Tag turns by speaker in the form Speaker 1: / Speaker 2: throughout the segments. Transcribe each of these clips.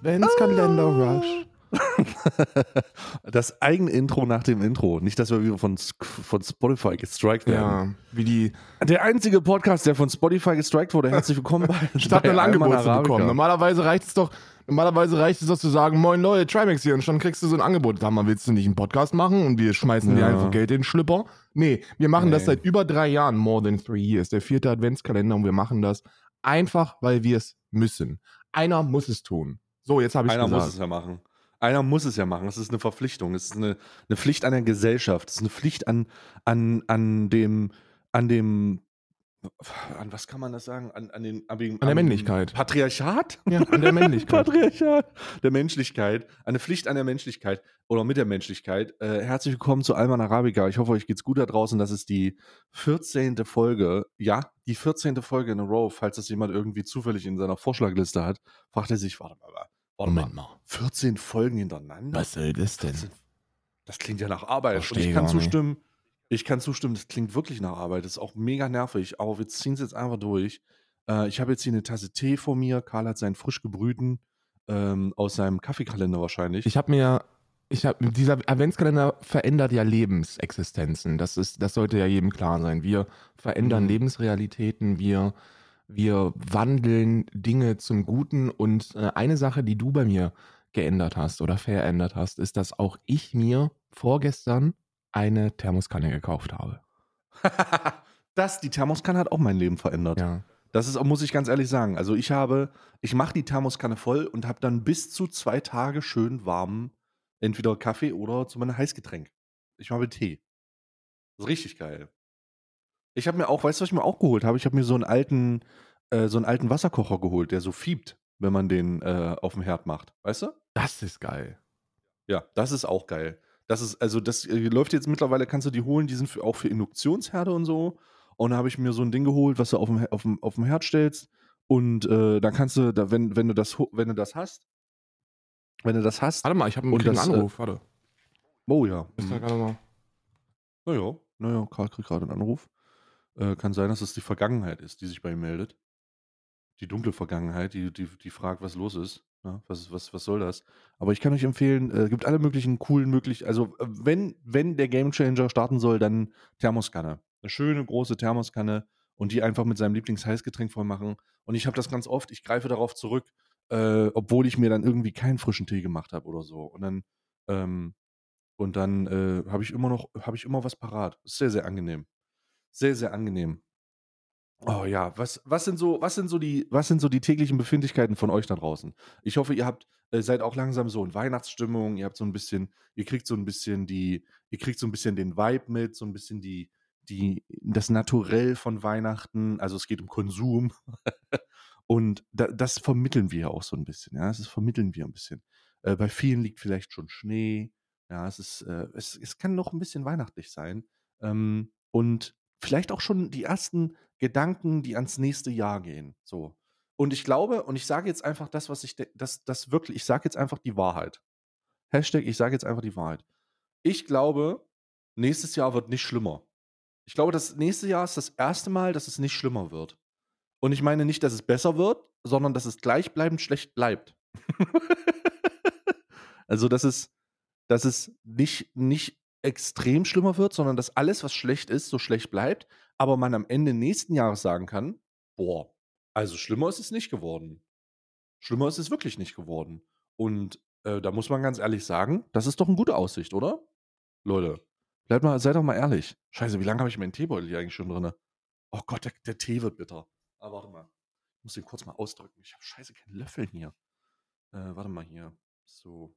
Speaker 1: Adventskalender Rush.
Speaker 2: das eigene Intro nach dem Intro. Nicht, dass wir wieder von, von Spotify gestrikt werden.
Speaker 1: Ja, wie die
Speaker 2: Der einzige Podcast, der von Spotify gestrikt wurde. Herzlich willkommen bei
Speaker 1: statt ein Angebot zu bekommen. Normalerweise reicht es doch, normalerweise reicht es doch zu sagen, moin Leute, Trimax hier und schon kriegst du so ein Angebot. Sag mal, willst du nicht einen Podcast machen und wir schmeißen dir
Speaker 2: Ja.
Speaker 1: einfach Geld in den Schlipper? Nee, wir machen das
Speaker 2: Nee.
Speaker 1: seit über drei Jahren, more than three years, der vierte Adventskalender und wir machen das einfach, weil wir es müssen. Einer muss es tun. So, jetzt habe ich
Speaker 2: Einer
Speaker 1: gesagt.
Speaker 2: muss es ja machen. Einer muss es ja machen. Es ist eine Verpflichtung. Es ist eine, eine Pflicht an der Gesellschaft. Es ist eine Pflicht an, an, an dem, an dem, an was kann man das sagen? An, an, den, an,
Speaker 1: An der Männlichkeit.
Speaker 2: Patriarchat?
Speaker 1: Ja, an der Männlichkeit.
Speaker 2: Patriarchat der Menschlichkeit, eine Pflicht an der Menschlichkeit oder mit der Menschlichkeit. Äh, herzlich willkommen zu Alman Arabica. Ich hoffe, euch geht's gut da draußen. Das ist die 14. Folge. Ja, die 14. Folge in a row. Falls das jemand irgendwie zufällig in seiner Vorschlagliste hat, fragt er sich, warte mal,
Speaker 1: Moment mal.
Speaker 2: 14 Folgen hintereinander?
Speaker 1: Was soll das denn?
Speaker 2: 14 Das klingt ja nach Arbeit. Und
Speaker 1: Versteh
Speaker 2: ich kann
Speaker 1: gar nicht.
Speaker 2: zustimmen, ich kann zustimmen, das klingt wirklich nach Arbeit. Das ist auch mega nervig, aber wir ziehen es jetzt einfach durch. Äh, ich habe jetzt hier eine Tasse Tee vor mir. Karl hat seinen frisch gebrühten ähm, aus seinem Kaffeekalender wahrscheinlich.
Speaker 1: Ich habe mir, ich habe, dieser Adventskalender verändert ja Lebensexistenzen. Das ist, das sollte ja jedem klar sein. Wir verändern
Speaker 2: Mhm.
Speaker 1: Lebensrealitäten, wir, wir wandeln Dinge zum Guten. Und äh, eine Sache, die du bei mir geändert hast oder verändert hast, ist, dass auch ich mir vorgestern eine Thermoskanne gekauft habe.
Speaker 2: das, die Thermoskanne hat auch mein Leben verändert.
Speaker 1: Ja.
Speaker 2: Das ist, muss ich ganz ehrlich sagen. Also ich habe, ich mache die Thermoskanne voll und habe dann bis zu zwei Tage schön warmen, entweder Kaffee oder zu meinem Heißgetränk. Ich mache Tee. Das ist richtig geil. Ich habe mir auch, weißt du, was ich mir auch geholt habe? Ich habe mir so einen alten, äh, so einen alten Wasserkocher geholt, der so fiebt, wenn man den äh, auf dem Herd macht. Weißt du?
Speaker 1: Das ist geil.
Speaker 2: Ja, das ist auch geil. Das ist, also das äh, läuft jetzt mittlerweile, kannst du die holen, die sind für, auch für Induktionsherde und so. Und da habe ich mir so ein Ding geholt, was du auf dem, auf dem, auf dem Herd stellst. Und äh, dann kannst du, da, wenn, wenn du das, wenn du das hast, wenn du das hast,
Speaker 1: Warte mal, ich habe einen krieg einen
Speaker 2: das, äh,
Speaker 1: Anruf. Warte.
Speaker 2: oh ja.
Speaker 1: Ist da
Speaker 2: Mhm.
Speaker 1: gerade mal.
Speaker 2: Naja, naja, Karl kriegt gerade einen Anruf. Äh, kann sein, dass es die Vergangenheit ist, die sich bei ihm meldet. Die dunkle Vergangenheit, die, die, die fragt, was los ist. Ja, was, was, was soll das? Aber ich kann euch empfehlen, äh, gibt alle möglichen coolen möglich, also äh, wenn, wenn der Gamechanger starten soll, dann Thermoskanne. Eine schöne große Thermoskanne und die einfach mit seinem Lieblingsheißgetränk voll machen. Und ich habe das ganz oft, ich greife darauf zurück, äh, obwohl ich mir dann irgendwie keinen frischen Tee gemacht habe oder so. Und dann, ähm, und dann äh, habe ich immer noch, habe ich immer was parat. Sehr, sehr angenehm. Sehr, sehr angenehm. Oh ja, was, was sind so, was sind so die, was sind so die täglichen Befindlichkeiten von euch da draußen? Ich hoffe, ihr habt, äh, seid auch langsam so in Weihnachtsstimmung, ihr habt so ein bisschen, ihr kriegt so ein bisschen die, ihr kriegt so ein bisschen den Vibe mit, so ein bisschen die, die, das Naturell von Weihnachten, also es geht um Konsum. Und da, das vermitteln wir auch so ein bisschen, ja. Das vermitteln wir ein bisschen. Äh, bei vielen liegt vielleicht schon Schnee. Ja, es ist, äh, es, es kann noch ein bisschen weihnachtlich sein. Ähm, und vielleicht auch schon die ersten Gedanken, die ans nächste Jahr gehen. So. Und ich glaube, und ich sage jetzt einfach das, was ich, das, das wirklich, ich sage jetzt einfach die Wahrheit. Hashtag, ich sage jetzt einfach die Wahrheit. Ich glaube, nächstes Jahr wird nicht schlimmer. Ich glaube, das nächste Jahr ist das erste Mal, dass es nicht schlimmer wird. Und ich meine nicht, dass es besser wird, sondern dass es gleichbleibend schlecht bleibt. also, dass es, dass es nicht, nicht extrem schlimmer wird, sondern dass alles, was schlecht ist, so schlecht bleibt, aber man am Ende nächsten Jahres sagen kann, boah, also schlimmer ist es nicht geworden. Schlimmer ist es wirklich nicht geworden. Und äh, da muss man ganz ehrlich sagen, das ist doch eine gute Aussicht, oder? Leute, bleibt mal, seid doch mal ehrlich. Scheiße, wie lange habe ich meinen Teebeutel hier eigentlich schon drin? Oh Gott, der, der Tee wird bitter. Ah, warte mal. Ich muss den kurz mal ausdrücken. Ich habe scheiße keinen Löffel hier. Äh, warte mal hier. So.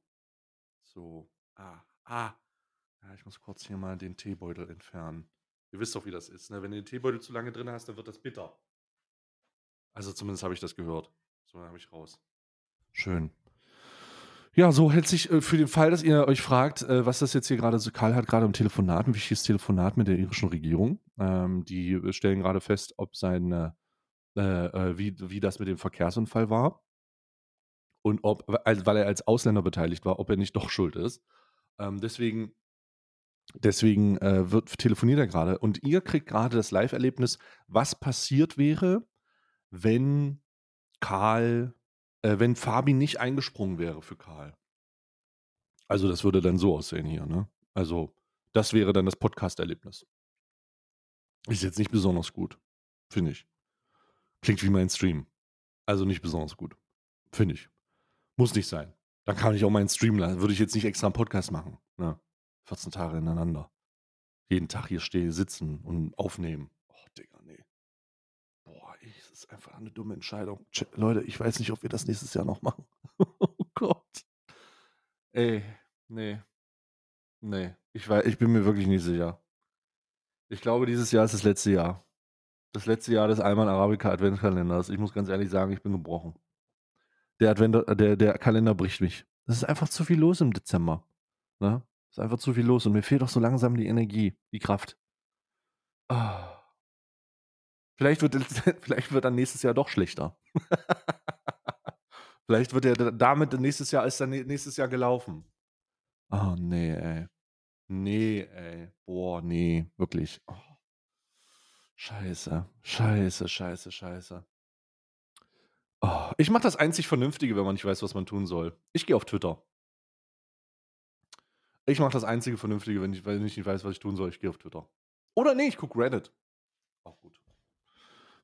Speaker 2: So. Ah. Ah. Ja, ich muss kurz hier mal den Teebeutel entfernen. Ihr wisst doch, wie das ist. Ne? Wenn du den Teebeutel zu lange drin hast, dann wird das bitter. Also zumindest habe ich das gehört. So, habe ich raus. Schön. Ja, so hält sich äh, für den Fall, dass ihr euch fragt, äh, was das jetzt hier gerade so. Karl hat gerade ein Telefonat, ein wichtiges Telefonat mit der irischen Regierung. Ähm, die äh, stellen gerade fest, ob sein, äh, wie, wie das mit dem Verkehrsunfall war. Und ob, weil er als Ausländer beteiligt war, ob er nicht doch schuld ist. Ähm, deswegen deswegen äh, wird, telefoniert er gerade. Und ihr kriegt gerade das Live-Erlebnis, was passiert wäre, wenn Karl äh, wenn Fabi nicht eingesprungen wäre für Karl. Also, das würde dann so aussehen hier, ne? Also, das wäre dann das Podcast-Erlebnis. Ist jetzt nicht besonders gut, finde ich. Klingt wie mein Stream. Also nicht besonders gut. Finde ich. Muss nicht sein. Dann kann ich auch meinen Stream lassen. Würde ich jetzt nicht extra einen Podcast machen. Ne? 14 Tage ineinander. Jeden Tag hier stehen, sitzen und aufnehmen. Oh, Digga, nee. Boah, ey, das ist einfach eine dumme Entscheidung. Tsch, Leute, ich weiß nicht, ob wir das nächstes Jahr noch machen. oh Gott. Ey, nee. Nee. Ich, weiß, ich bin mir wirklich nicht sicher. Ich glaube, dieses Jahr ist das letzte Jahr. Das letzte Jahr des Alman Arabica Adventskalenders. Ich muss ganz ehrlich sagen, ich bin gebrochen. Der, Advent, der, der Kalender bricht mich. Es ist einfach zu viel los im Dezember. Ne? Ist einfach zu viel los und mir fehlt auch so langsam die Energie, die Kraft. Ah. Vielleicht, wird, vielleicht wird dann nächstes Jahr doch schlechter. vielleicht wird er damit nächstes Jahr ist dann nächstes Jahr gelaufen. Oh nee, ey. Nee, ey. Boah, nee, wirklich. Oh. Scheiße, scheiße, scheiße, scheiße. Oh, ich mache das einzig Vernünftige, wenn man nicht weiß, was man tun soll. Ich gehe auf Twitter. Ich mache das einzige Vernünftige, wenn ich, wenn ich nicht weiß, was ich tun soll. Ich gehe auf Twitter. Oder nee, ich gucke Reddit. Auch gut.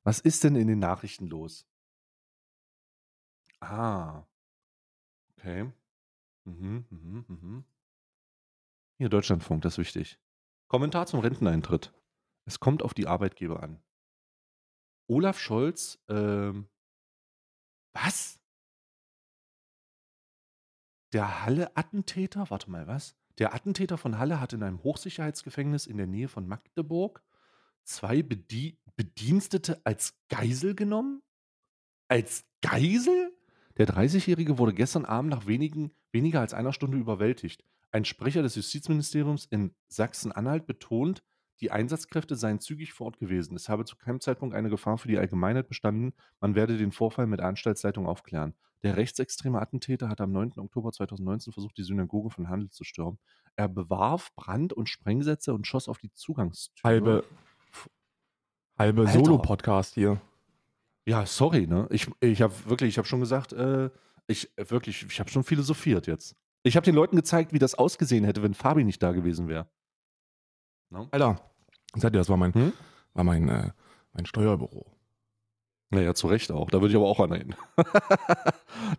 Speaker 2: Was ist denn in den Nachrichten los? Ah. Okay. Mhm, mhm, mhm. Hier, Deutschlandfunk, das ist wichtig. Kommentar zum Renteneintritt. Es kommt auf die Arbeitgeber an. Olaf Scholz, ähm, was? Der Halle-Attentäter, warte mal, was? Der Attentäter von Halle hat in einem Hochsicherheitsgefängnis in der Nähe von Magdeburg zwei Bedie Bedienstete als Geisel genommen? Als Geisel? Der 30-Jährige wurde gestern Abend nach wenigen, weniger als einer Stunde überwältigt. Ein Sprecher des Justizministeriums in Sachsen-Anhalt betont, die Einsatzkräfte seien zügig vor Ort gewesen. Es habe zu keinem Zeitpunkt eine Gefahr für die Allgemeinheit bestanden. Man werde den Vorfall mit Anstaltsleitung aufklären. Der rechtsextreme Attentäter hat am 9. Oktober 2019 versucht, die Synagoge von Handel zu stürmen. Er bewarf Brand- und Sprengsätze und schoss auf die Zugangstür.
Speaker 1: Halbe, halbe Solo-Podcast hier.
Speaker 2: Ja, sorry, ne? Ich, ich habe wirklich, ich habe schon gesagt, äh, ich wirklich, ich habe schon philosophiert jetzt. Ich habe den Leuten gezeigt, wie das ausgesehen hätte, wenn Fabi nicht da gewesen wäre.
Speaker 1: No? Alter, seid ihr, das war mein, hm? war mein, äh, mein Steuerbüro.
Speaker 2: Naja, zu Recht auch. Da würde ich aber auch rangehen.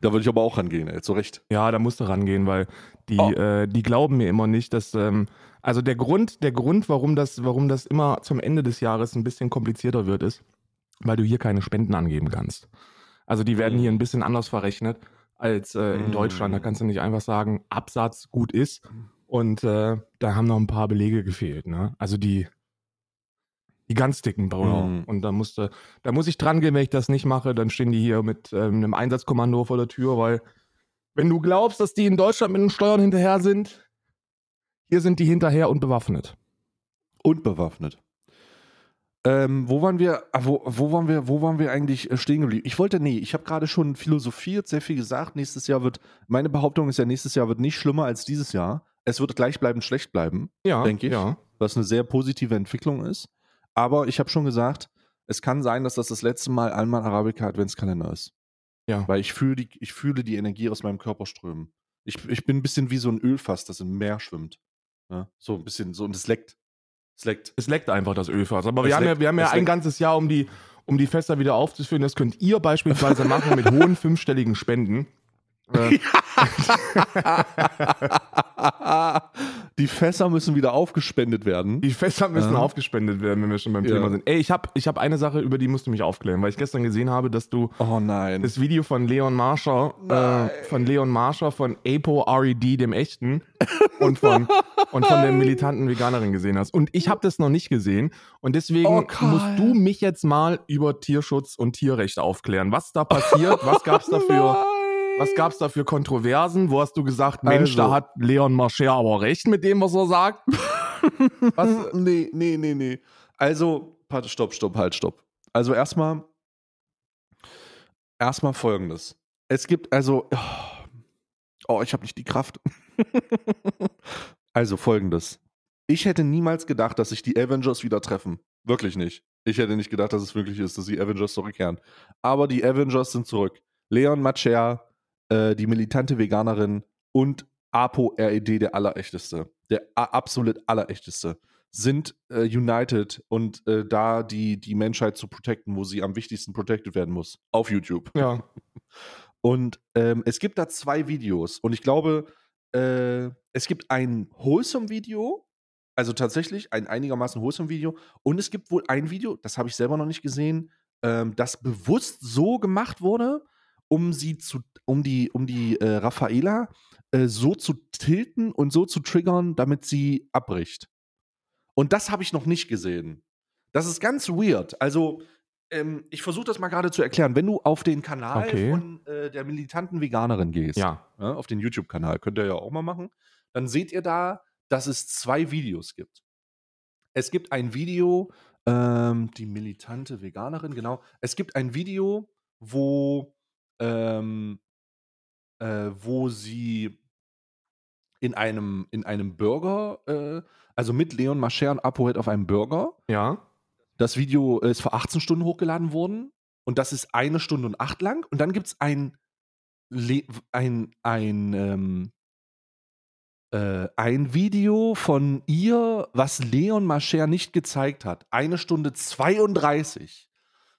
Speaker 2: da würde ich aber auch rangehen, ey, zu Recht.
Speaker 1: Ja, da musst du rangehen, weil die, oh. äh, die glauben mir immer nicht, dass, ähm, also der Grund, der Grund, warum das, warum das immer zum Ende des Jahres ein bisschen komplizierter wird, ist, weil du hier keine Spenden angeben kannst. Also die werden mhm. hier ein bisschen anders verrechnet als äh, in mm. Deutschland. Da kannst du nicht einfach sagen, Absatz gut ist. Und äh, da haben noch ein paar Belege gefehlt. Ne? Also die, die ganz dicken Brauner. Mm. Und da musste, da muss ich dran gehen, wenn ich das nicht mache, dann stehen die hier mit ähm, einem Einsatzkommando vor der Tür, weil wenn du glaubst, dass die in Deutschland mit den Steuern hinterher sind, hier sind die hinterher und bewaffnet.
Speaker 2: Und bewaffnet. Ähm, wo waren wir, ah, wo, wo waren wir, wo waren wir eigentlich äh, stehen geblieben? Ich wollte, nee, ich habe gerade schon philosophiert, sehr viel gesagt. Nächstes Jahr wird, meine Behauptung ist ja, nächstes Jahr wird nicht schlimmer als dieses Jahr. Es wird gleichbleibend schlecht bleiben, ja, denke ich. Ja. Was eine sehr positive Entwicklung ist. Aber ich habe schon gesagt, es kann sein, dass das das letzte Mal Alman Arabica Adventskalender ist. Ja. Weil ich fühle die, ich fühle die Energie aus meinem Körper strömen. Ich, ich bin ein bisschen wie so ein Ölfass, das im Meer schwimmt. Ja? So ein bisschen, so und es leckt.
Speaker 1: Es leckt. Es leckt einfach das Ölfass. Aber wir haben, ja, wir haben ja ein leckt. ganzes Jahr, um die, um die Fester wieder aufzuführen. Das könnt ihr beispielsweise machen mit hohen fünfstelligen Spenden. Äh.
Speaker 2: Die Fässer müssen wieder aufgespendet werden.
Speaker 1: Die Fässer müssen ja. aufgespendet werden, wenn wir schon beim ja. Thema sind. Ey, ich habe ich hab eine Sache, über die musst du mich aufklären, weil ich gestern gesehen habe, dass du
Speaker 2: oh nein.
Speaker 1: das Video von Leon Marscher, äh, von Leon Marscher, von Apo RED, dem Echten, und von, und von der militanten Veganerin gesehen hast. Und ich habe das noch nicht gesehen. Und deswegen oh, musst du mich jetzt mal über Tierschutz und Tierrecht aufklären. Was da passiert, was gab es dafür? Nein was gab es da für Kontroversen? Wo hast du gesagt, Mensch, also. da hat Leon Marcher aber recht mit dem, was er sagt?
Speaker 2: was? Nee, nee, nee, nee. Also, stopp, stopp, halt, stopp. Also erstmal, erstmal folgendes. Es gibt also, oh, ich habe nicht die Kraft. also folgendes. Ich hätte niemals gedacht, dass sich die Avengers wieder treffen. Wirklich nicht. Ich hätte nicht gedacht, dass es wirklich ist, dass die Avengers zurückkehren. Aber die Avengers sind zurück. Leon Macher, äh, die militante Veganerin und Apo RED, der allerechteste, der absolut allerechteste, sind äh, united und äh, da die, die Menschheit zu protecten, wo sie am wichtigsten protected werden muss. Auf YouTube.
Speaker 1: Ja.
Speaker 2: Und ähm, es gibt da zwei Videos und ich glaube, äh, es gibt ein Wholesome-Video, also tatsächlich ein einigermaßen Wholesome-Video und es gibt wohl ein Video, das habe ich selber noch nicht gesehen, ähm, das bewusst so gemacht wurde, um sie zu, um die, um die äh, Raffaela äh, so zu tilten und so zu triggern, damit sie abbricht. Und das habe ich noch nicht gesehen. Das ist ganz weird. Also, ähm, ich versuche das mal gerade zu erklären. Wenn du auf den Kanal
Speaker 1: Okay.
Speaker 2: von äh, der militanten Veganerin gehst,
Speaker 1: Ja.
Speaker 2: ja, auf den YouTube-Kanal, könnt ihr ja auch mal machen, dann seht ihr da, dass es zwei Videos gibt. Es gibt ein Video, ähm, die militante Veganerin, genau. Es gibt ein Video, wo, ähm, äh, wo sie in einem, in einem Burger, äh, also mit Leon Mascher und ApoRed auf einem Burger.
Speaker 1: Ja.
Speaker 2: Das Video ist vor 18 Stunden hochgeladen worden und das ist eine Stunde und acht lang. Und dann gibt es ein, Le ein, ein, ähm, äh, ein Video von ihr, was Leon Mascher nicht gezeigt hat. Eine Stunde 32.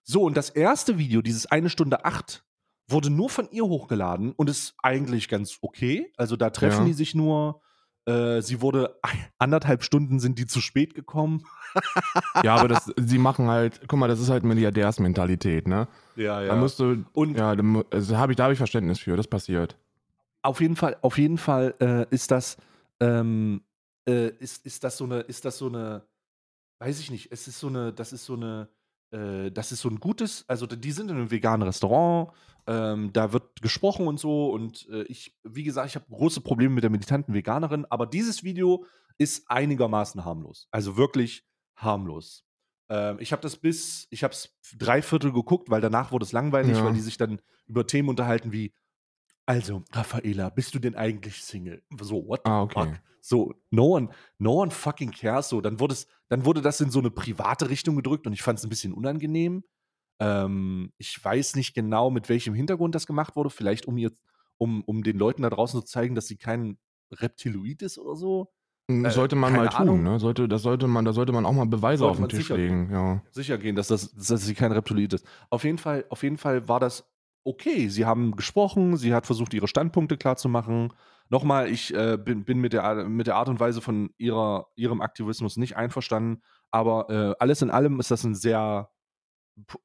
Speaker 2: So, und das erste Video, dieses eine Stunde acht, wurde nur von ihr hochgeladen und ist eigentlich ganz okay. Also da treffen
Speaker 1: Ja.
Speaker 2: die sich nur. Äh, sie wurde anderthalb Stunden sind die zu spät gekommen.
Speaker 1: Ja, aber das, sie machen halt, guck mal, das ist halt Milliardärsmentalität, ne?
Speaker 2: Ja,
Speaker 1: Da musst du,
Speaker 2: Und
Speaker 1: ja, da, also hab ich, da habe ich Verständnis für, das passiert.
Speaker 2: auf jeden Fall, auf jeden Fall äh, ist das, ähm, äh, ist, ist das so eine, ist das so eine, weiß ich nicht, es ist so eine, das ist so eine, äh, das ist so ein gutes, also die sind in einem veganen Restaurant, ähm, da wird gesprochen und so und äh, ich, wie gesagt, ich habe große Probleme mit der militanten Veganerin, aber dieses Video ist einigermaßen harmlos, also wirklich harmlos. Ähm, ich habe das bis, ich habe es drei Viertel geguckt, weil danach wurde es langweilig,
Speaker 1: Ja.
Speaker 2: weil die sich dann über Themen unterhalten wie also, Raffaela, bist du denn eigentlich Single? So, what the
Speaker 1: Ah, okay.
Speaker 2: fuck? So, no one, no one fucking cares. So, dann wurde es, dann wurde das in so eine private Richtung gedrückt und ich fand es ein bisschen unangenehm. Ähm, ich weiß nicht genau, mit welchem Hintergrund das gemacht wurde. Vielleicht um jetzt, um, um den Leuten da draußen zu zeigen, dass sie kein Reptiloid ist oder so. Äh,
Speaker 1: sollte man
Speaker 2: keine
Speaker 1: mal tun,
Speaker 2: Ahnung.
Speaker 1: ne? Sollte, das sollte man, da sollte man auch mal Beweise
Speaker 2: Sollte
Speaker 1: auf den Tisch
Speaker 2: sicher
Speaker 1: legen, ja.
Speaker 2: sicher gehen, dass, das, dass sie kein Reptiloid ist. Auf jeden Fall, auf jeden Fall war das okay. Sie haben gesprochen, sie hat versucht, ihre Standpunkte klarzumachen. Nochmal, ich äh, bin, bin mit, der, mit der Art und Weise von ihrer, ihrem Aktivismus nicht einverstanden, aber äh, alles in allem ist das ein sehr,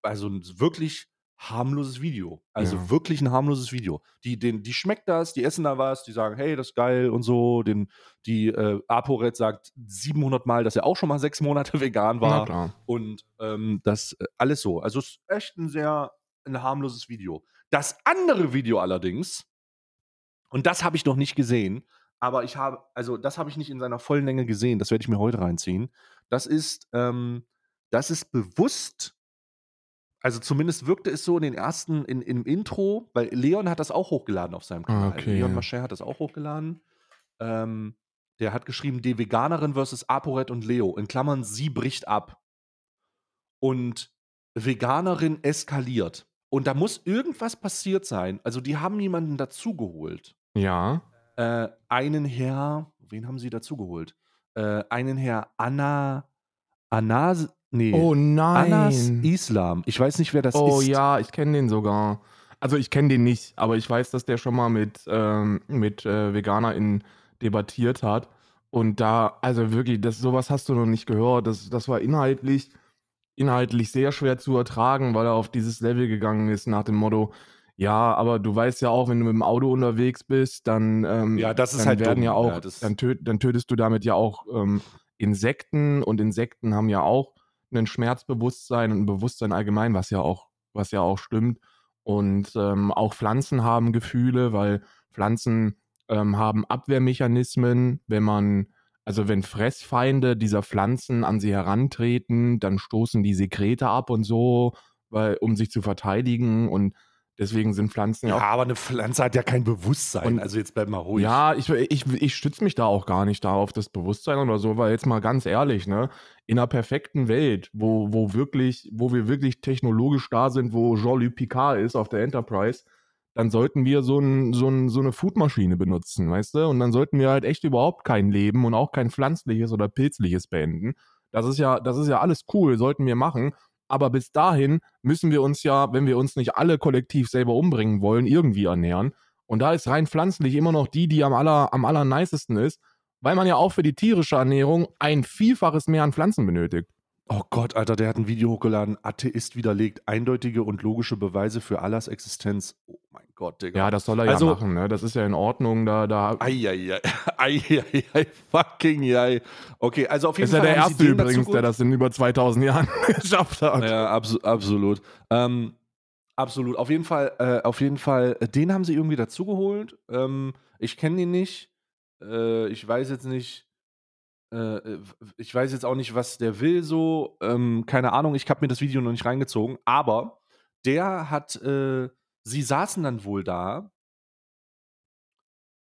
Speaker 2: also ein wirklich harmloses Video. Also
Speaker 1: Ja.
Speaker 2: wirklich ein harmloses Video. Die, den, die schmeckt das, die essen da was, die sagen, hey, das ist geil und so. Den, die äh, ApoRed sagt 700 Mal, dass er auch schon mal sechs Monate vegan war. Und ähm, das äh, alles so. Also es ist echt ein sehr ein harmloses Video. Das andere Video allerdings, und das habe ich noch nicht gesehen, aber ich habe, also das habe ich nicht in seiner vollen Länge gesehen, das werde ich mir heute reinziehen. Das ist, ähm, das ist bewusst, also zumindest wirkte es so in den ersten, in, im Intro, weil Leon hat das auch hochgeladen auf seinem Kanal.
Speaker 1: Okay.
Speaker 2: Leon Mascher hat das auch hochgeladen. Ähm, der hat geschrieben, die Veganerin versus ApoRed und Leo. In Klammern, sie bricht ab. Und Veganerin eskaliert. Und da muss irgendwas passiert sein. Also, die haben jemanden dazugeholt.
Speaker 1: Ja.
Speaker 2: Äh, einen Herr, wen haben sie dazugeholt? Äh, einen Herr Anna, Anas, nee,
Speaker 1: Oh
Speaker 2: Anas
Speaker 1: nein.
Speaker 2: Islam. Ich weiß nicht, wer das
Speaker 1: Oh
Speaker 2: ist.
Speaker 1: ja, ich kenne den sogar. Also ich kenne den nicht, aber ich weiß, dass der schon mal mit, ähm, mit äh, VeganerInnen debattiert hat. Und da, also wirklich, das, sowas hast du noch nicht gehört. Das, das war inhaltlich, inhaltlich sehr schwer zu ertragen, weil er auf dieses Level gegangen ist nach dem Motto, ja, aber du weißt ja auch, wenn du mit dem Auto unterwegs bist, dann, ähm,
Speaker 2: Ja, das ist
Speaker 1: dann
Speaker 2: halt
Speaker 1: werden
Speaker 2: dumm.
Speaker 1: ja auch,
Speaker 2: Ja,
Speaker 1: dann, töt, dann tötest du damit ja auch ähm, Insekten und Insekten haben ja auch ein Schmerzbewusstsein und ein Bewusstsein allgemein, was ja auch, was ja auch stimmt. Und ähm, auch Pflanzen haben Gefühle, weil Pflanzen ähm, haben Abwehrmechanismen. Wenn man, also wenn Fressfeinde dieser Pflanzen an sie herantreten, dann stoßen die Sekrete ab und so, weil, um sich zu verteidigen. Und deswegen sind Pflanzen ja
Speaker 2: Ja,
Speaker 1: auch
Speaker 2: aber eine Pflanze hat ja kein Bewusstsein.
Speaker 1: Und-
Speaker 2: also jetzt bleib mal ruhig.
Speaker 1: ja, ich, ich, ich stütze mich da auch gar nicht da auf das Bewusstsein oder so, weil jetzt mal ganz ehrlich, ne, in einer perfekten Welt, wo, wo wirklich, wo wir wirklich technologisch da sind, wo Jean-Luc Picard ist auf der Enterprise, dann sollten wir so, ein, so, ein, so eine Foodmaschine benutzen, weißt du? Und dann sollten wir halt echt überhaupt kein Leben und auch kein pflanzliches oder pilzliches beenden. Das ist ja, das ist ja alles cool, sollten wir machen. Aber bis dahin müssen wir uns ja, wenn wir uns nicht alle kollektiv selber umbringen wollen, irgendwie ernähren. Und da ist rein pflanzlich immer noch die, die am aller, am aller ist, weil man ja auch für die tierische Ernährung ein Vielfaches mehr an Pflanzen benötigt.
Speaker 2: Oh Gott, Alter, der hat ein Video hochgeladen. Atheist widerlegt eindeutige und logische Beweise für Allahs Existenz. Oh mein Gott, Digga.
Speaker 1: Ja, das soll er
Speaker 2: Also-
Speaker 1: ja machen, ne? Das ist ja in Ordnung. Da, da
Speaker 2: Eieiei, eieiei, fucking jei. Okay, also auf jeden
Speaker 1: ist ja
Speaker 2: Fall.
Speaker 1: der
Speaker 2: haben
Speaker 1: Erste
Speaker 2: sie den
Speaker 1: übrigens, der das in über 2000 Jahren geschafft hat.
Speaker 2: Ja, abso absolut. Ähm, absolut. Auf jeden Fall, äh, auf jeden Fall, äh, den haben sie irgendwie dazugeholt. Ähm, ich kenne ihn nicht. Äh, ich weiß jetzt nicht. Äh, äh, ich weiß jetzt auch nicht, was der will so. Ähm, keine Ahnung, ich habe mir das Video noch nicht reingezogen. Aber der hat, äh, sie saßen dann wohl da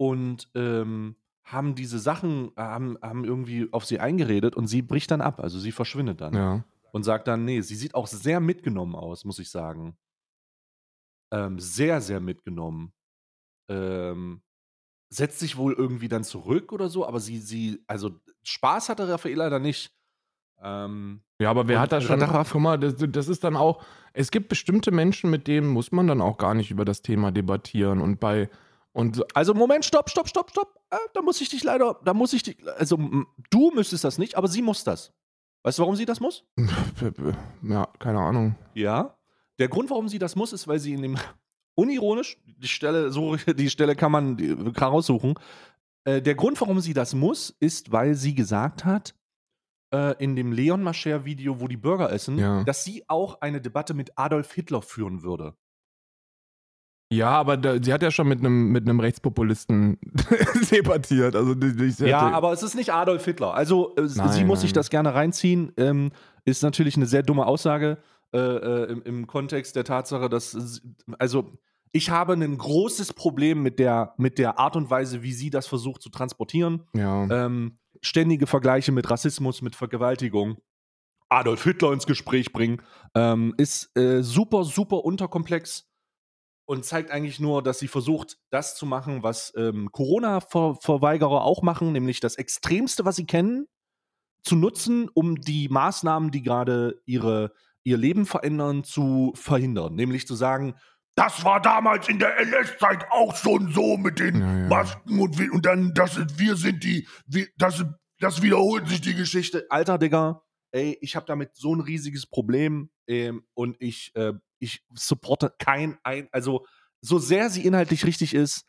Speaker 2: und ähm, haben diese Sachen, haben, haben irgendwie auf sie eingeredet und sie bricht dann ab. Also sie verschwindet dann
Speaker 1: Ja.
Speaker 2: und sagt dann, nee, sie sieht auch sehr mitgenommen aus, muss ich sagen. Ähm, sehr, sehr mitgenommen. Ähm, setzt sich wohl irgendwie dann zurück oder so, aber sie, sie, also Spaß hatte Raffaella da nicht. Ähm,
Speaker 1: Ja, aber wer hat da schon, guck mal, das, das ist dann auch, es gibt bestimmte Menschen, mit denen muss man dann auch gar nicht über das Thema debattieren und bei, und
Speaker 2: also Moment, stopp, stopp, stopp, stopp. Äh, da muss ich dich leider, da muss ich dich, also du müsstest das nicht, aber sie muss das. Weißt du, warum sie das muss?
Speaker 1: ja, keine Ahnung.
Speaker 2: Ja. Der Grund, warum sie das muss, ist, weil sie in dem unironisch, die Stelle, so, die Stelle kann man raussuchen. Äh, der Grund, warum sie das muss, ist, weil sie gesagt hat, äh, in dem Leon Mascher-Video, wo die Burger essen,
Speaker 1: Ja.
Speaker 2: dass sie auch eine Debatte mit Adolf Hitler führen würde.
Speaker 1: Ja, aber da, sie hat ja schon mit einem mit einem Rechtspopulisten debattiert. Also die, die,
Speaker 2: Ja, aber es ist nicht Adolf Hitler. Also äh,
Speaker 1: Nein,
Speaker 2: sie muss sich
Speaker 1: nein.
Speaker 2: das gerne reinziehen. Ähm, ist natürlich eine sehr dumme Aussage äh, äh, im, im Kontext der Tatsache, dass also ich habe ein großes Problem mit der mit der Art und Weise, wie sie das versucht zu transportieren.
Speaker 1: ja.
Speaker 2: Ähm, ständige Vergleiche mit Rassismus, mit Vergewaltigung. Adolf Hitler ins Gespräch bringen, ähm, ist äh, super, super unterkomplex und zeigt eigentlich nur, dass sie versucht, das zu machen, was ähm, Corona-Verweigerer auch machen, nämlich das Extremste, was sie kennen, zu nutzen, um die Maßnahmen, die gerade ihre, ihr Leben verändern, zu verhindern. Nämlich zu sagen,
Speaker 3: Das war damals in der NS-Zeit auch schon so mit den
Speaker 1: Ja, ja.
Speaker 3: Masken und, und dann, das ist, wir sind die, wir, das, das wiederholt sich die Geschichte.
Speaker 2: Geschichte, alter Digga, ey, ich habe damit so ein riesiges Problem ähm, und ich, äh, ich supporte kein ein, also so sehr sie inhaltlich richtig ist,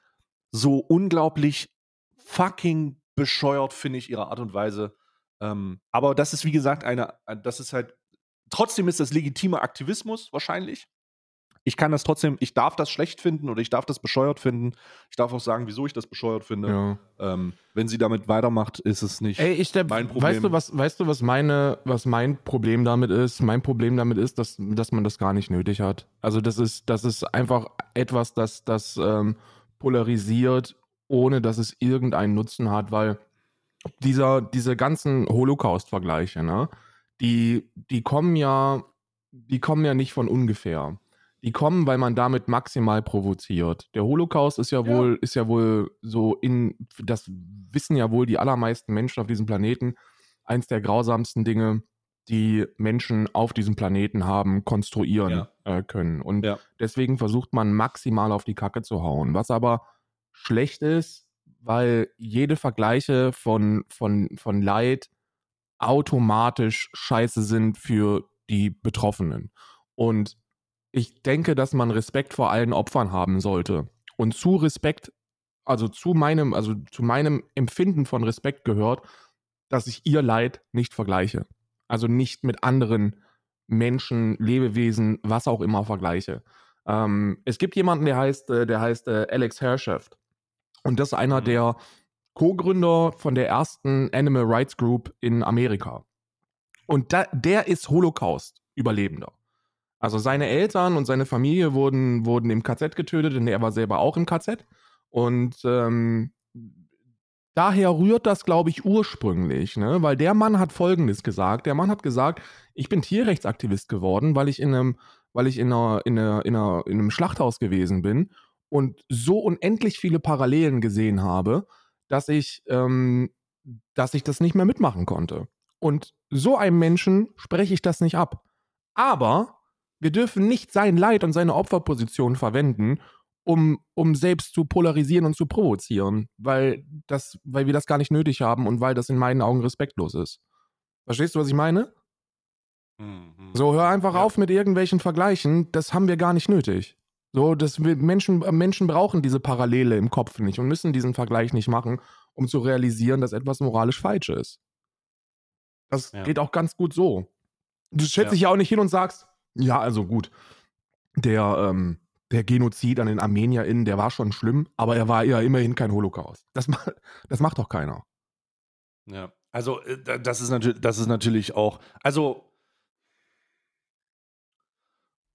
Speaker 2: so unglaublich fucking bescheuert finde ich ihre Art und Weise. Ähm, aber das ist wie gesagt eine, das ist halt, trotzdem ist das legitimer Aktivismus wahrscheinlich. Ich kann das trotzdem, ich darf das schlecht finden oder ich darf das bescheuert finden. Ich darf auch sagen, wieso ich das bescheuert finde.
Speaker 1: ja.
Speaker 2: Ähm, wenn sie damit weitermacht, ist es nicht.
Speaker 1: Ey, ich der,
Speaker 2: mein Problem.
Speaker 1: weißt du, was, weißt du, was meine, was mein Problem damit ist? Mein Problem damit ist, dass, dass man das gar nicht nötig hat. Also das ist, das ist einfach etwas, das, das ähm, polarisiert, ohne dass es irgendeinen Nutzen hat, weil dieser, diese ganzen Holocaust-Vergleiche, ne, die, die kommen ja, die kommen ja nicht von ungefähr. Die kommen, weil man damit maximal provoziert. Der Holocaust ist ja
Speaker 2: Ja.
Speaker 1: wohl, ist ja wohl so in, das wissen ja wohl die allermeisten Menschen auf diesem Planeten, eins der grausamsten Dinge, die Menschen auf diesem Planeten haben, konstruieren
Speaker 2: Ja.
Speaker 1: äh, können. Und
Speaker 2: Ja.
Speaker 1: deswegen versucht man maximal auf die Kacke zu hauen. Was aber schlecht ist, weil jede Vergleiche von, von, von Leid automatisch scheiße sind für die Betroffenen. Und ich denke, dass man Respekt vor allen Opfern haben sollte. Und zu Respekt, also zu meinem, also zu meinem Empfinden von Respekt gehört, dass ich ihr Leid nicht vergleiche. Also nicht mit anderen Menschen, Lebewesen, was auch immer vergleiche. Ähm, es gibt jemanden, der heißt, äh, der heißt äh, Alex Herrschaft. Und das ist einer
Speaker 2: Mhm.
Speaker 1: der Co-Gründer von der ersten Animal Rights Group in Amerika. Und da, der ist Holocaust-Überlebender. Also seine Eltern und seine Familie wurden, wurden im KZ getötet, denn er war selber auch im KZ. Und ähm, daher rührt das, glaube ich, ursprünglich, ne? weil der Mann hat Folgendes gesagt. Der Mann hat gesagt, ich bin Tierrechtsaktivist geworden, weil ich in einem, weil ich in, einer, in, einer, in, einer, in einem Schlachthaus gewesen bin und so unendlich viele Parallelen gesehen habe, dass ich, ähm, dass ich das nicht mehr mitmachen konnte. Und so einem Menschen spreche ich das nicht ab. Aber wir dürfen nicht sein Leid und seine Opferposition verwenden, um, um selbst zu polarisieren und zu provozieren, weil, das, weil wir das gar nicht nötig haben und weil das in meinen Augen respektlos ist. Verstehst du, was ich meine?
Speaker 2: Mhm.
Speaker 1: So, hör einfach
Speaker 2: Ja.
Speaker 1: auf mit irgendwelchen Vergleichen, das haben wir gar nicht nötig. So, das wir, Menschen, Menschen brauchen diese Parallele im Kopf nicht und müssen diesen Vergleich nicht machen, um zu realisieren, dass etwas moralisch falsch ist. Das
Speaker 2: Ja.
Speaker 1: geht auch ganz gut so. Du stellst
Speaker 2: Ja.
Speaker 1: dich ja auch nicht hin und sagst, ja, also gut, der, ähm, der Genozid an den ArmenierInnen, der war schon schlimm, aber er war ja immerhin kein Holocaust. Das, das macht doch keiner.
Speaker 2: Ja, also äh, da- das ist natürlich, das ist natürlich auch, also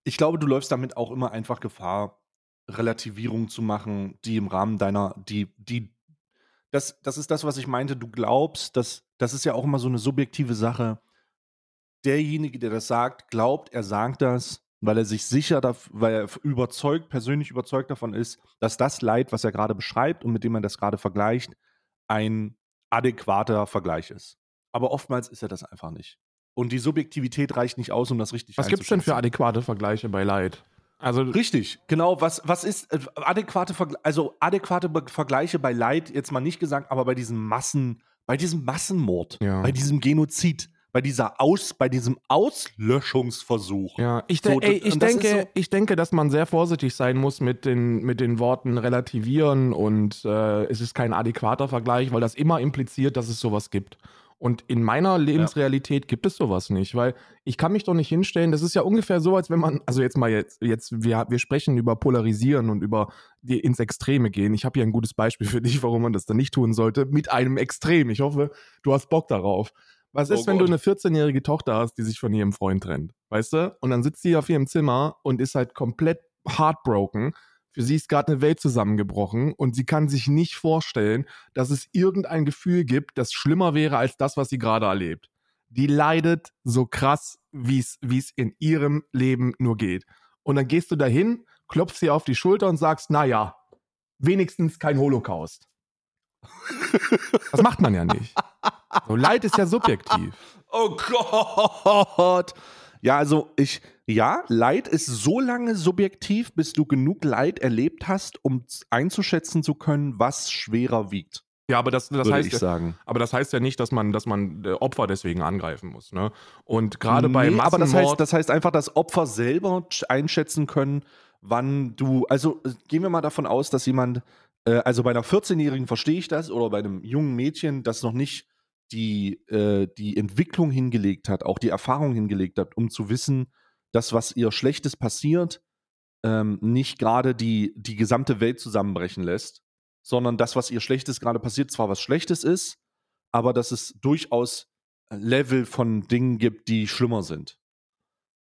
Speaker 2: ich glaube, du läufst damit auch immer einfach Gefahr, Relativierung zu machen, die im Rahmen deiner, die, die, das, das ist das, was ich meinte. Du glaubst, dass, das ist ja auch immer so eine subjektive Sache. Derjenige, der das sagt, glaubt, er sagt das, weil er sich sicher, weil er überzeugt, persönlich überzeugt davon ist, dass das Leid, was er gerade beschreibt und mit dem man das gerade vergleicht, ein adäquater Vergleich ist. Aber oftmals ist er das einfach nicht. Und die Subjektivität reicht nicht aus, um das richtig
Speaker 1: Was gibt es denn für adäquate Vergleiche bei Leid? Also,
Speaker 2: Richtig, genau. Was, was ist äh, adäquate Vergle also adäquate Vergleiche bei Leid, jetzt mal nicht gesagt, aber bei diesem Massen, bei diesem Massenmord,
Speaker 1: Ja.
Speaker 2: bei diesem Genozid, bei dieser Aus, bei diesem Auslöschungsversuch.
Speaker 1: Ja, ich,
Speaker 2: So,
Speaker 1: de ey,
Speaker 2: das-
Speaker 1: ich, denke,
Speaker 2: so-
Speaker 1: ich denke, dass man sehr vorsichtig sein muss mit den, mit den Worten relativieren und äh, es ist kein adäquater Vergleich, weil das immer impliziert, dass es sowas gibt. Und in meiner Lebensrealität gibt es sowas nicht, weil ich kann mich doch nicht hinstellen. Das ist ja ungefähr so, als wenn man, also jetzt mal jetzt, jetzt wir, wir sprechen über Polarisieren und über die ins Extreme gehen. Ich habe hier ein gutes Beispiel für dich, warum man das dann nicht tun sollte, mit einem Extrem. Ich hoffe, du hast Bock darauf. Was
Speaker 2: Oh
Speaker 1: ist, wenn du eine 14-jährige Tochter hast, die sich von ihrem Freund trennt? Weißt du? Und dann sitzt sie auf ihrem Zimmer und ist halt komplett heartbroken. Für sie ist gerade eine Welt zusammengebrochen und sie kann sich nicht vorstellen, dass es irgendein Gefühl gibt, das schlimmer wäre als das, was sie gerade erlebt. Die leidet so krass, wie es wie es in ihrem Leben nur geht. Und dann gehst du dahin, klopfst sie auf die Schulter und sagst, na ja, wenigstens kein Holocaust. Das macht man ja nicht. So, Leid ist ja subjektiv.
Speaker 2: Oh Gott! Ja, also ich, ja, Leid ist so lange subjektiv, bis du genug Leid erlebt hast, um einzuschätzen zu können, was schwerer wiegt.
Speaker 1: Ja, aber das, das
Speaker 2: würde
Speaker 1: heißt,
Speaker 2: ich sagen.
Speaker 1: aber das heißt ja nicht, dass man, dass man äh, Opfer deswegen angreifen muss. Ne? Und gerade bei
Speaker 2: Nee, aber das
Speaker 1: Massenmord,
Speaker 2: heißt, das heißt einfach, dass Opfer selber sch- einschätzen können, wann du, also äh, gehen wir mal davon aus, dass jemand, äh, also bei einer 14-Jährigen verstehe ich das, oder bei einem jungen Mädchen, das noch nicht die, äh, die Entwicklung hingelegt hat, auch die Erfahrung hingelegt hat, um zu wissen, dass was ihr Schlechtes passiert, ähm, nicht gerade die, die gesamte Welt zusammenbrechen lässt, sondern das, was ihr Schlechtes gerade passiert, zwar was Schlechtes ist, aber dass es durchaus Level von Dingen gibt, die schlimmer sind.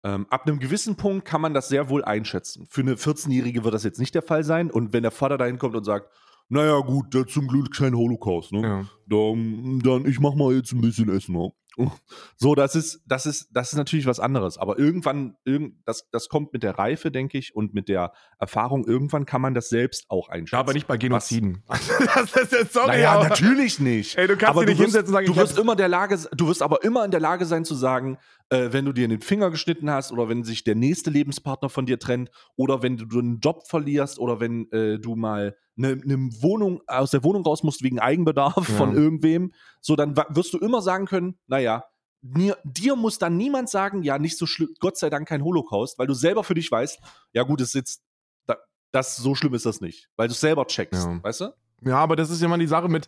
Speaker 2: Ähm, ab einem gewissen Punkt kann man das sehr wohl einschätzen. Für eine 14-Jährige wird das jetzt nicht der Fall sein. Und wenn der Vater dahin kommt und sagt, naja gut, der zum Glück kein Holocaust, ne?
Speaker 1: ja.
Speaker 2: Dann, dann ich mach mal jetzt ein bisschen Essen, ne? So, das ist, das ist, das ist natürlich was anderes. Aber irgendwann, irgend, das, das kommt mit der Reife, denke ich, und mit der Erfahrung. Irgendwann kann man das selbst auch einschätzen.
Speaker 1: ja, aber nicht bei Genoziden. das ist jetzt, sorry,
Speaker 2: Naja,
Speaker 1: aber-
Speaker 2: natürlich nicht.
Speaker 1: Ey, du kannst
Speaker 2: aber
Speaker 1: dich nicht
Speaker 2: wirst,
Speaker 1: hinsetzen und sagen,
Speaker 2: du
Speaker 1: ich
Speaker 2: wirst immer der Lage, du wirst aber immer in der Lage sein zu sagen, äh, wenn du dir den Finger geschnitten hast oder wenn sich der nächste Lebenspartner von dir trennt oder wenn du einen Job verlierst oder wenn äh, du mal eine ne Wohnung aus der Wohnung raus musst wegen Eigenbedarf
Speaker 1: Ja.
Speaker 2: von irgendwem, so dann wirst du immer sagen können, naja, mir, dir muss dann niemand sagen, ja, nicht so schlimm, Gott sei Dank kein Holocaust, weil du selber für dich weißt, ja gut, es ist jetzt, da, das, so schlimm ist das nicht, weil du es selber checkst,
Speaker 1: Ja.
Speaker 2: weißt du?
Speaker 1: Ja, aber das ist immer die Sache mit,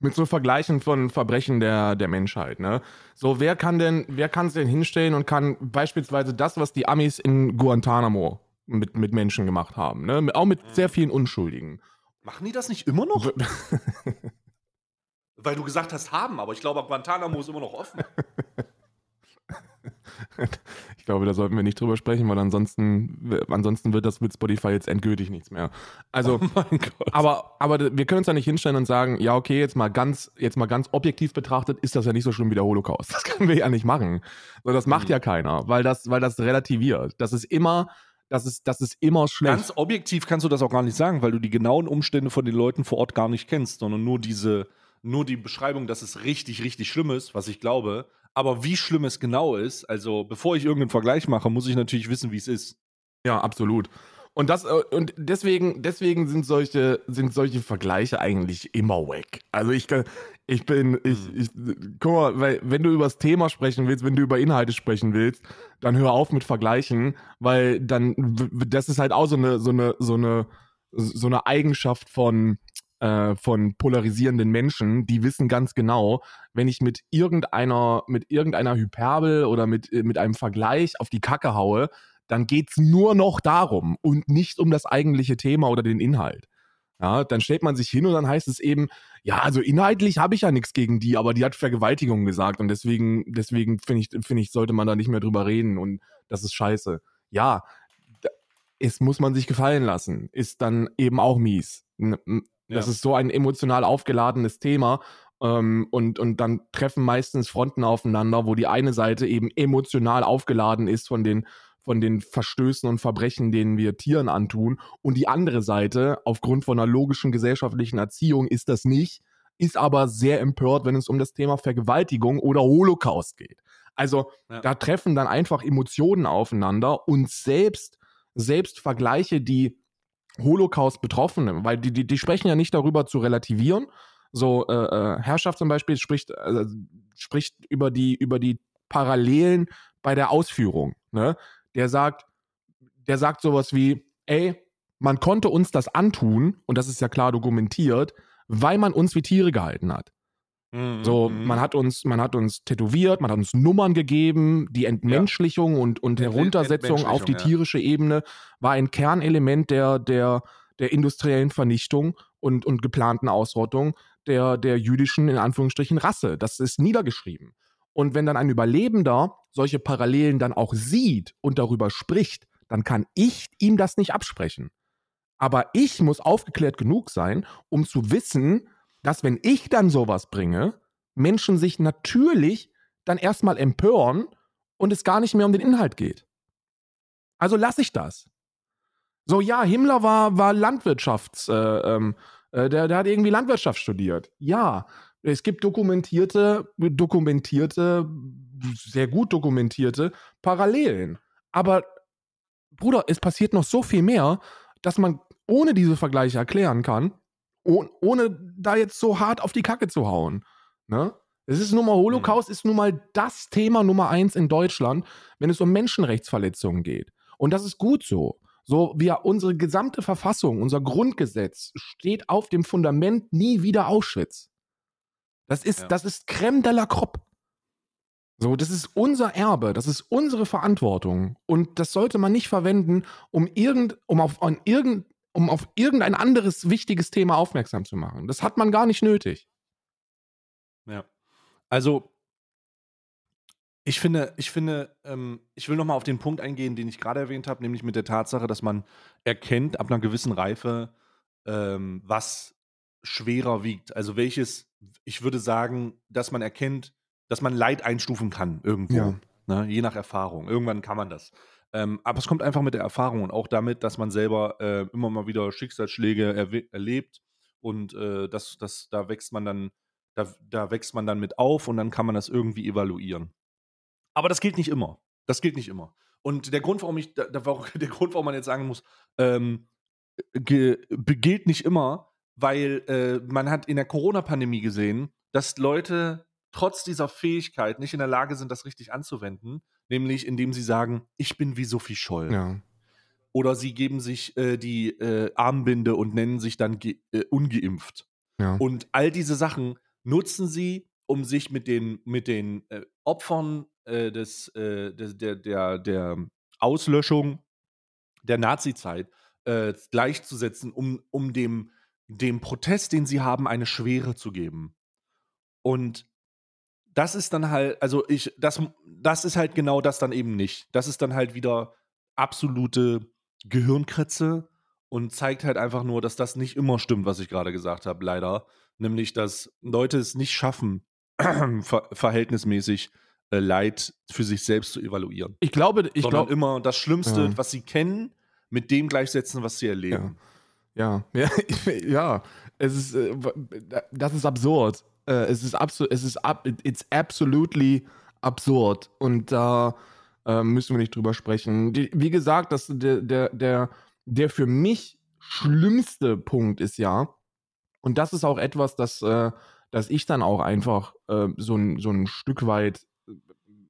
Speaker 1: mit so Vergleichen von Verbrechen der, der Menschheit, ne? So, wer kann denn, wer kann sich denn hinstellen und kann beispielsweise das, was die Amis in Guantanamo mit, mit Menschen gemacht haben, ne? Auch mit sehr vielen Unschuldigen.
Speaker 2: Machen die das nicht immer noch? Weil du gesagt hast, haben, aber ich glaube, Guantanamo ist immer noch offen.
Speaker 1: Ich glaube, da sollten wir nicht drüber sprechen, weil ansonsten, ansonsten wird das mit Spotify jetzt endgültig nichts mehr. Also,
Speaker 2: Gott.
Speaker 1: aber, aber wir können uns da nicht hinstellen und sagen, ja, okay, jetzt mal ganz, jetzt mal ganz objektiv betrachtet, ist das ja nicht so schlimm wie der Holocaust. Das können wir ja nicht machen. So, das macht
Speaker 2: Mhm.
Speaker 1: ja keiner, weil das, weil das relativiert. Das ist immer, dass es, dass es immer schlecht
Speaker 2: Ganz objektiv kannst du das auch gar nicht sagen, weil du die genauen Umstände von den Leuten vor Ort gar nicht kennst, sondern nur diese, nur die Beschreibung, dass es richtig, richtig schlimm ist, was ich glaube. Aber wie schlimm es genau ist, also bevor ich irgendeinen Vergleich mache, muss ich natürlich wissen, wie es ist.
Speaker 1: Ja, absolut. Und das äh, und deswegen deswegen sind solche sind solche Vergleiche eigentlich immer weg. Also ich kann ich bin ich,
Speaker 2: Hm.
Speaker 1: ich guck mal, weil wenn du über das Thema sprechen willst, wenn du über Inhalte sprechen willst, dann hör auf mit Vergleichen, weil dann das ist halt auch so eine so eine so eine so eine Eigenschaft von äh, von polarisierenden Menschen, die wissen ganz genau, wenn ich mit irgendeiner mit irgendeiner Hyperbel oder mit äh, mit einem Vergleich auf die Kacke haue, dann geht's nur noch darum und nicht um das eigentliche Thema oder den Inhalt. Ja, dann stellt man sich hin und dann heißt es eben, ja, also inhaltlich habe ich ja nichts gegen die, aber die hat Vergewaltigung gesagt und deswegen, deswegen finde ich, finde ich, sollte man da nicht mehr drüber reden und das ist scheiße. Ja, es muss man sich gefallen lassen, ist dann eben auch mies. Das
Speaker 2: Ja.
Speaker 1: ist so ein emotional aufgeladenes Thema ähm, und, und dann treffen meistens Fronten aufeinander, wo die eine Seite eben emotional aufgeladen ist von den, von den Verstößen und Verbrechen, denen wir Tieren antun und die andere Seite, aufgrund von einer logischen gesellschaftlichen Erziehung, ist das nicht, ist aber sehr empört, wenn es um das Thema Vergewaltigung oder Holocaust geht. Also
Speaker 2: Ja.
Speaker 1: da treffen dann einfach Emotionen aufeinander und selbst, selbst Vergleiche, die Holocaust-Betroffene, weil die, die, die sprechen ja nicht darüber zu relativieren. So, äh, äh, Herrschaft zum Beispiel spricht, äh, spricht über die, über die Parallelen bei der Ausführung. Ne? Der sagt, der sagt sowas wie, ey, man konnte uns das antun, und das ist ja klar dokumentiert, weil man uns wie Tiere gehalten hat.
Speaker 2: Mhm,
Speaker 1: So,
Speaker 2: mhm.
Speaker 1: man hat uns, man hat uns tätowiert, man hat uns Nummern gegeben, die Entmenschlichung und, und
Speaker 2: Ent-
Speaker 1: Heruntersetzung auf die
Speaker 2: ja.
Speaker 1: tierische Ebene war ein Kernelement der, der, der industriellen Vernichtung und, und geplanten Ausrottung der, der jüdischen, in Anführungsstrichen, Rasse. Das ist niedergeschrieben. Und wenn dann ein Überlebender solche Parallelen dann auch sieht und darüber spricht, dann kann ich ihm das nicht absprechen. Aber ich muss aufgeklärt genug sein, um zu wissen, dass wenn ich dann sowas bringe, Menschen sich natürlich dann erstmal empören und es gar nicht mehr um den Inhalt geht. Also lasse ich das. So, ja, Himmler war, war Landwirtschafts, äh, ähm, äh, der, der hat irgendwie Landwirtschaft studiert. Ja, es gibt dokumentierte, dokumentierte, sehr gut dokumentierte Parallelen. Aber, Bruder, es passiert noch so viel mehr, dass man ohne diese Vergleiche erklären kann, oh, ohne da jetzt so hart auf die Kacke zu hauen. Ne? Es ist nun mal, Holocaust ist nun mal das Thema Nummer eins in Deutschland, wenn es um Menschenrechtsverletzungen geht. Und das ist gut so. So, wir, unsere gesamte Verfassung, unser Grundgesetz steht auf dem Fundament nie wieder Auschwitz. Das ist,
Speaker 2: Ja.
Speaker 1: das ist Crème de la Crop. So, das ist unser Erbe, das ist unsere Verantwortung. Und das sollte man nicht verwenden, um irgend, um auf, an irgend, um auf irgendein anderes wichtiges Thema aufmerksam zu machen. Das hat man gar nicht nötig.
Speaker 2: Ja. Also, ich finde, ich finde, ähm, ich will nochmal auf den Punkt eingehen, den ich gerade erwähnt habe, nämlich mit der Tatsache, dass man erkennt ab einer gewissen Reife, ähm, was schwerer wiegt. Also welches, ich würde sagen, dass man erkennt, dass man Leid einstufen kann irgendwo.
Speaker 1: Ja.
Speaker 2: Ne? Je nach Erfahrung. Irgendwann kann man das. Ähm, aber es kommt einfach mit der Erfahrung und auch damit, dass man selber äh, immer mal wieder Schicksalsschläge erlebt und äh, das, das, da wächst man dann, da, da wächst man dann mit auf und dann kann man das irgendwie evaluieren. Aber das gilt nicht immer. Das gilt nicht immer. Und der Grund, warum ich, warum- der Grund, warum man jetzt sagen muss, ähm, ge, be- gilt nicht immer, weil äh, man hat in der Corona-Pandemie gesehen, dass Leute trotz dieser Fähigkeit nicht in der Lage sind, das richtig anzuwenden, nämlich indem sie sagen, ich bin wie Sophie Scholl.
Speaker 1: Ja.
Speaker 2: Oder sie geben sich äh, die äh, Armbinde und nennen sich dann ge äh, ungeimpft.
Speaker 1: Ja.
Speaker 2: Und all diese Sachen nutzen sie, um sich mit den, mit den äh, Opfern äh, des, äh, des, der, der, der Auslöschung der Nazizeit äh, gleichzusetzen, um, um dem, dem Protest, den sie haben, eine Schwere zu geben. Und das ist dann halt, also ich, das, das ist halt genau das dann eben nicht. Das ist dann halt wieder absolute Gehirnkritze und zeigt halt einfach nur, dass das nicht immer stimmt, was ich gerade gesagt habe, leider. Nämlich, dass Leute es nicht schaffen, ver verhältnismäßig äh, Leid für sich selbst zu evaluieren.
Speaker 1: Ich glaube, ich glaube,
Speaker 2: immer das Schlimmste,
Speaker 1: Ja.
Speaker 2: was sie kennen, mit dem gleichsetzen, was sie erleben.
Speaker 1: Ja, ja, ja. Es ist, äh, das ist absurd. Äh, Es ist absolut, es ist ab, it's absolutely absurd. Und da äh, müssen wir nicht drüber sprechen. Wie gesagt, das, der, der, der, der für mich schlimmste Punkt ist ja, und das ist auch etwas, das, das ich dann auch einfach so, ein, so ein Stück weit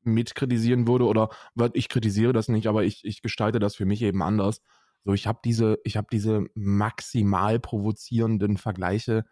Speaker 1: mitkritisieren würde oder ich kritisiere das nicht, aber ich, ich gestalte das für mich eben anders. So, ich habe diese, ich habe diese maximal provozierenden Vergleiche,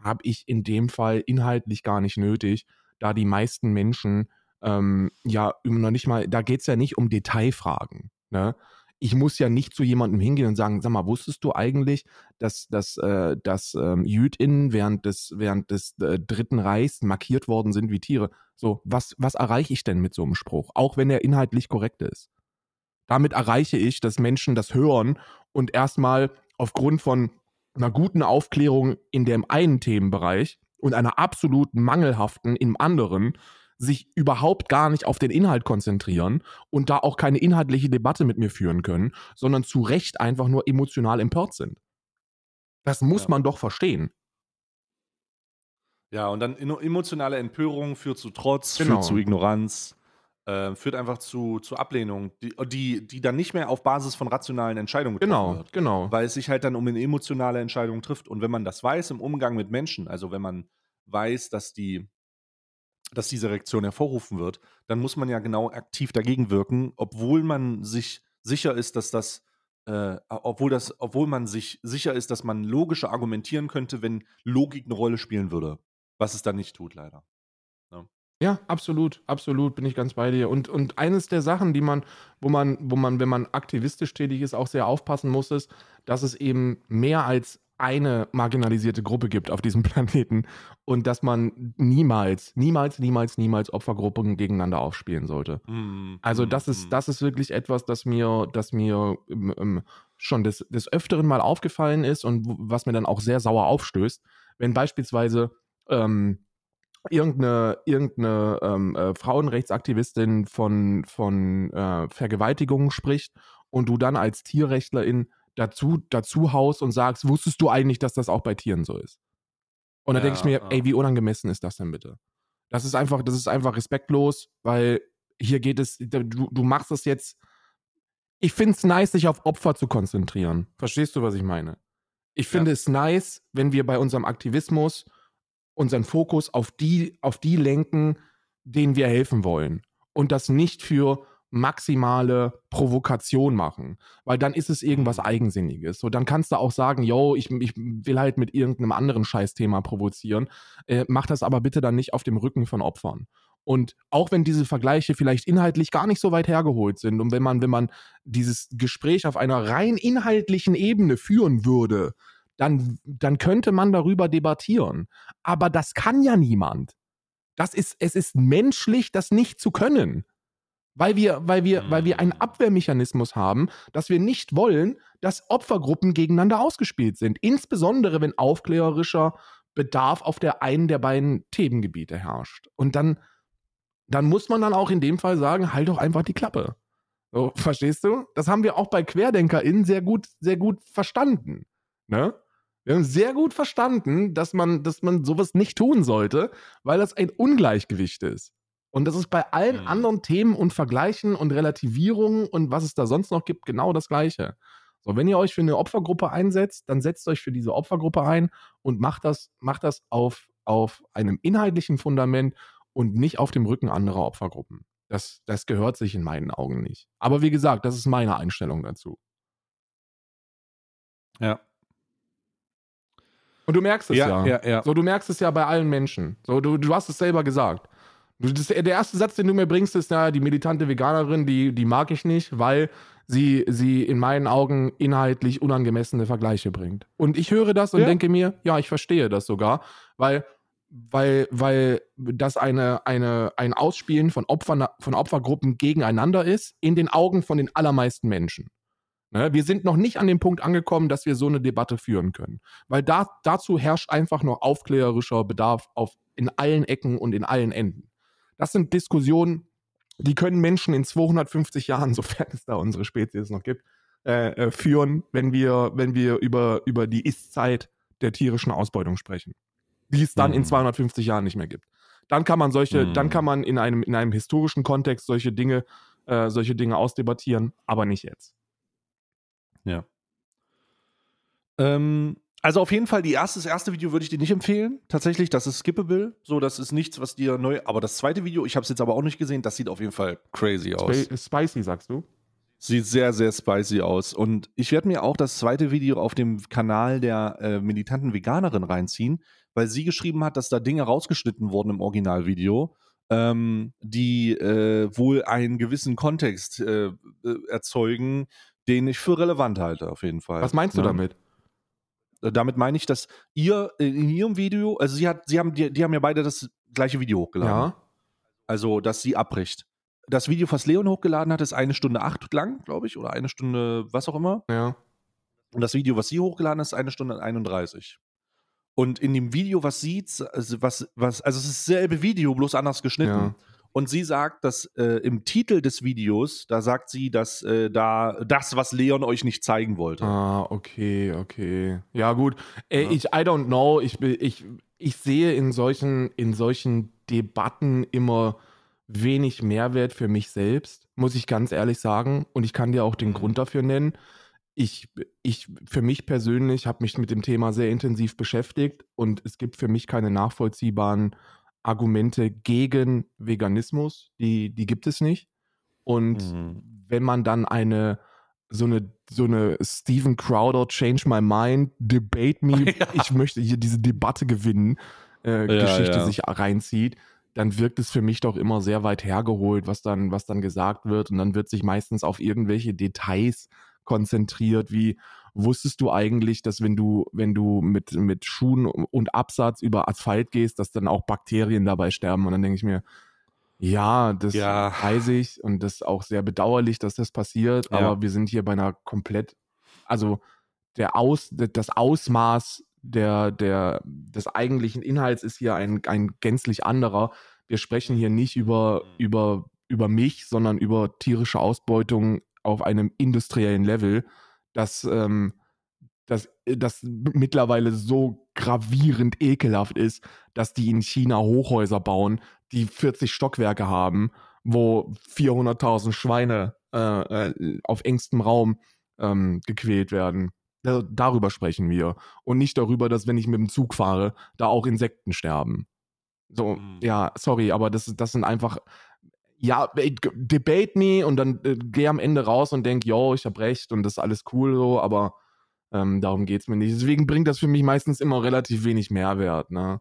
Speaker 1: habe ich in dem Fall inhaltlich gar nicht nötig, da die meisten Menschen ähm, ja noch nicht mal, da geht es ja nicht um Detailfragen. Ne? Ich muss ja nicht zu jemandem hingehen und sagen, sag mal, wusstest du eigentlich, dass, dass, äh, dass ähm, JüdInnen während des, während des äh, Dritten Reichs markiert worden sind wie Tiere? So, was, was erreiche ich denn mit so einem Spruch? Auch wenn er inhaltlich korrekt ist. Damit erreiche ich, dass Menschen das hören und erstmal aufgrund von einer guten Aufklärung in dem einen Themenbereich und einer absolut mangelhaften im anderen sich überhaupt gar nicht auf den Inhalt konzentrieren und da auch keine inhaltliche Debatte mit mir führen können, sondern zu Recht einfach nur emotional empört sind. Das muss
Speaker 2: Ja.
Speaker 1: man doch verstehen.
Speaker 2: Ja, und dann emo- emotionale Empörung führt zu Trotz,
Speaker 1: Genau.
Speaker 2: führt zu Ignoranz, äh, führt einfach zu, zu Ablehnung, die, die, die dann nicht mehr auf Basis von rationalen Entscheidungen getroffen
Speaker 1: Genau,
Speaker 2: wird.
Speaker 1: genau.
Speaker 2: Weil es sich halt dann um eine emotionale Entscheidung trifft. Und wenn man das weiß im Umgang mit Menschen, also wenn man weiß, dass die dass diese Reaktion hervorrufen wird, dann muss man ja genau aktiv dagegen wirken, obwohl man sich sicher ist, dass das, äh, obwohl das, obwohl man sich sicher ist, dass man logischer argumentieren könnte, wenn Logik eine Rolle spielen würde. Was es dann nicht tut, leider.
Speaker 1: Ja, absolut, absolut, bin ich ganz bei dir. Und, und eines der Sachen, die man, wo man, wo man, wenn man aktivistisch tätig ist, auch sehr aufpassen muss, ist, dass es eben mehr als eine marginalisierte Gruppe gibt auf diesem Planeten und dass man niemals, niemals, niemals, niemals Opfergruppen gegeneinander aufspielen sollte. Also das
Speaker 2: Mhm.
Speaker 1: ist, das ist wirklich etwas, das mir, das mir ähm, ähm, schon des, des Öfteren mal aufgefallen ist und was mir dann auch sehr sauer aufstößt, wenn beispielsweise ähm, irgendeine, irgendeine ähm, äh, Frauenrechtsaktivistin von, von äh, Vergewaltigungen spricht und du dann als Tierrechtlerin dazu, dazu haust und sagst, wusstest du eigentlich, dass das auch bei Tieren so ist? Und da denke ich
Speaker 2: Ja,
Speaker 1: mir,
Speaker 2: ja.
Speaker 1: ey, wie unangemessen ist das denn bitte? Das ist einfach, das ist einfach respektlos, weil hier geht es, du, du machst es jetzt. Ich finde es nice, sich auf Opfer zu konzentrieren. Verstehst du, was ich meine? Ich finde es nice, wenn wir bei unserem Aktivismus unseren Fokus auf die, auf die lenken, denen wir helfen wollen. Und das nicht für maximale Provokation machen. Weil dann ist es irgendwas
Speaker 2: Mhm.
Speaker 1: Eigensinniges. So, dann kannst du auch sagen, yo, ich, ich will halt mit irgendeinem anderen Scheißthema provozieren. Äh, mach das aber bitte dann nicht auf dem Rücken von Opfern. Und auch wenn diese Vergleiche vielleicht inhaltlich gar nicht so weit hergeholt sind und wenn man, wenn man dieses Gespräch auf einer rein inhaltlichen Ebene führen würde, dann, dann könnte man darüber debattieren. Aber das kann ja niemand. Das ist, es ist menschlich, das nicht zu können. Weil wir, weil wir, weil wir einen
Speaker 2: Mm.
Speaker 1: Abwehrmechanismus haben, dass wir nicht wollen, dass Opfergruppen gegeneinander ausgespielt sind. Insbesondere, wenn aufklärerischer Bedarf auf der einen der beiden Themengebiete herrscht. Und dann, dann muss man dann auch in dem Fall sagen, halt doch einfach die Klappe. So, verstehst du? Das haben wir auch bei QuerdenkerInnen sehr gut, sehr gut verstanden. Ne? Wir haben sehr gut verstanden, dass man, dass man sowas nicht tun sollte, weil das ein Ungleichgewicht ist. Und das ist bei allen
Speaker 2: Mhm.
Speaker 1: anderen Themen und Vergleichen und Relativierungen und was es da sonst noch gibt, genau das Gleiche. So, wenn ihr euch für eine Opfergruppe einsetzt, dann setzt euch für diese Opfergruppe ein und macht das, macht das auf, auf einem inhaltlichen Fundament und nicht auf dem Rücken anderer Opfergruppen. Das, das gehört sich in meinen Augen nicht. Aber wie gesagt, das ist meine Einstellung dazu.
Speaker 2: Ja.
Speaker 1: Und du merkst es
Speaker 2: ja. Ja, ja.
Speaker 1: So, du merkst es ja bei allen Menschen. So, du, du hast es selber gesagt. Du, das, der erste Satz, den du mir bringst, ist, ja, die militante Veganerin, die, die mag ich nicht, weil sie, sie in meinen Augen inhaltlich unangemessene Vergleiche bringt. Und ich höre das und
Speaker 2: Ja.
Speaker 1: denke mir, ja, ich verstehe das sogar, weil, weil, weil das eine, eine, ein Ausspielen von, Opfern, von Opfergruppen gegeneinander ist, in den Augen von den allermeisten Menschen. Ne? Wir sind noch nicht an dem Punkt angekommen, dass wir so eine Debatte führen können. Weil da, dazu herrscht einfach noch aufklärerischer Bedarf auf, in allen Ecken und in allen Enden. Das sind Diskussionen, die können Menschen in 250 Jahren, sofern es da unsere Spezies noch gibt, äh, äh, führen, wenn wir, wenn wir über, über die Ist-Zeit der tierischen Ausbeutung sprechen. Die es dann in
Speaker 2: Mhm.
Speaker 1: 250 Jahren nicht mehr gibt. Dann kann man solche, dann
Speaker 2: Mhm.
Speaker 1: kann man in einem, in einem historischen Kontext solche Dinge, äh, solche Dinge ausdebattieren, aber nicht jetzt.
Speaker 2: Ja. Ähm, also auf jeden Fall, die erste, das erste Video würde ich dir nicht empfehlen. Tatsächlich, das ist skippable. So, das ist nichts, was dir neu. Aber das zweite Video, ich habe es jetzt aber auch nicht gesehen, das sieht auf jeden Fall crazy aus.
Speaker 1: Sp spicy, sagst du?
Speaker 2: Sieht sehr, sehr spicy aus. Und ich werde mir auch das zweite Video auf dem Kanal der äh, militanten Veganerin reinziehen, weil sie geschrieben hat, dass da Dinge rausgeschnitten wurden im Originalvideo, ähm, die äh, wohl einen gewissen Kontext äh, äh, erzeugen, den ich für relevant halte, auf jeden Fall.
Speaker 1: Was meinst du
Speaker 2: Ne?
Speaker 1: damit?
Speaker 2: Äh, Damit meine ich, dass ihr äh, in ihrem Video, also sie hat, sie haben, die, die haben ja beide das gleiche Video hochgeladen.
Speaker 1: Ja.
Speaker 2: Also, dass sie abbricht. Das Video, was Leon hochgeladen hat, ist eine Stunde acht lang, glaube ich, oder eine Stunde was auch immer.
Speaker 1: Ja.
Speaker 2: Und das Video, was sie hochgeladen hat, ist eine Stunde 31. Und in dem Video, was sie, also was, was, also es ist dasselbe Video, bloß anders geschnitten.
Speaker 1: Ja.
Speaker 2: Und sie sagt, dass äh, im Titel des Videos, da sagt sie, dass äh, da das, was Leon euch nicht zeigen wollte.
Speaker 1: Ah, okay, okay. Ja, gut. Äh,
Speaker 2: Ja.
Speaker 1: Ich, I don't know. Ich, ich, ich sehe in solchen, in solchen Debatten immer wenig Mehrwert für mich selbst, muss ich ganz ehrlich sagen. Und ich kann dir auch den
Speaker 2: Mhm.
Speaker 1: Grund dafür nennen. Ich, ich, für mich persönlich habe mich mit dem Thema sehr intensiv beschäftigt und es gibt für mich keine nachvollziehbaren Argumente gegen Veganismus. Die, die gibt es nicht. Und
Speaker 2: Mhm.
Speaker 1: wenn man dann eine so eine so eine Stephen Crowder Change My Mind Debate Me,
Speaker 2: Ja.
Speaker 1: ich möchte hier diese Debatte gewinnen äh,
Speaker 2: Ja,
Speaker 1: Geschichte
Speaker 2: ja.
Speaker 1: sich reinzieht, dann wirkt es für mich doch immer sehr weit hergeholt, was dann was dann gesagt wird und dann wird sich meistens auf irgendwelche Details konzentriert, wie wusstest du eigentlich, dass wenn du wenn du mit mit Schuhen und Absatz über Asphalt gehst, dass dann auch Bakterien dabei sterben und dann denke ich mir ja, das
Speaker 2: Ja.
Speaker 1: weiß ich und das ist auch sehr bedauerlich, dass das passiert,
Speaker 2: Ja.
Speaker 1: aber wir sind hier bei einer komplett, also der Aus, das Ausmaß der, der, des eigentlichen Inhalts ist hier ein, ein gänzlich anderer. Wir sprechen hier nicht über,
Speaker 2: Mhm.
Speaker 1: über, über mich, sondern über tierische Ausbeutung auf einem industriellen Level, das, ähm, das, das mittlerweile so gravierend ekelhaft ist, dass die in China Hochhäuser bauen, die 40 Stockwerke haben, wo 400.000 Schweine äh, äh, auf engstem Raum ähm, gequält werden. Da, darüber sprechen wir. Und nicht darüber, dass wenn ich mit dem Zug fahre, da auch Insekten sterben. So,
Speaker 2: Mhm.
Speaker 1: ja, sorry, aber das, das sind einfach, ja, ey, g- debate me und dann äh, geh am Ende raus und denk, yo, ich hab recht und das ist alles cool so, aber ähm, darum geht's mir nicht. Deswegen bringt das für mich meistens immer relativ wenig Mehrwert, ne?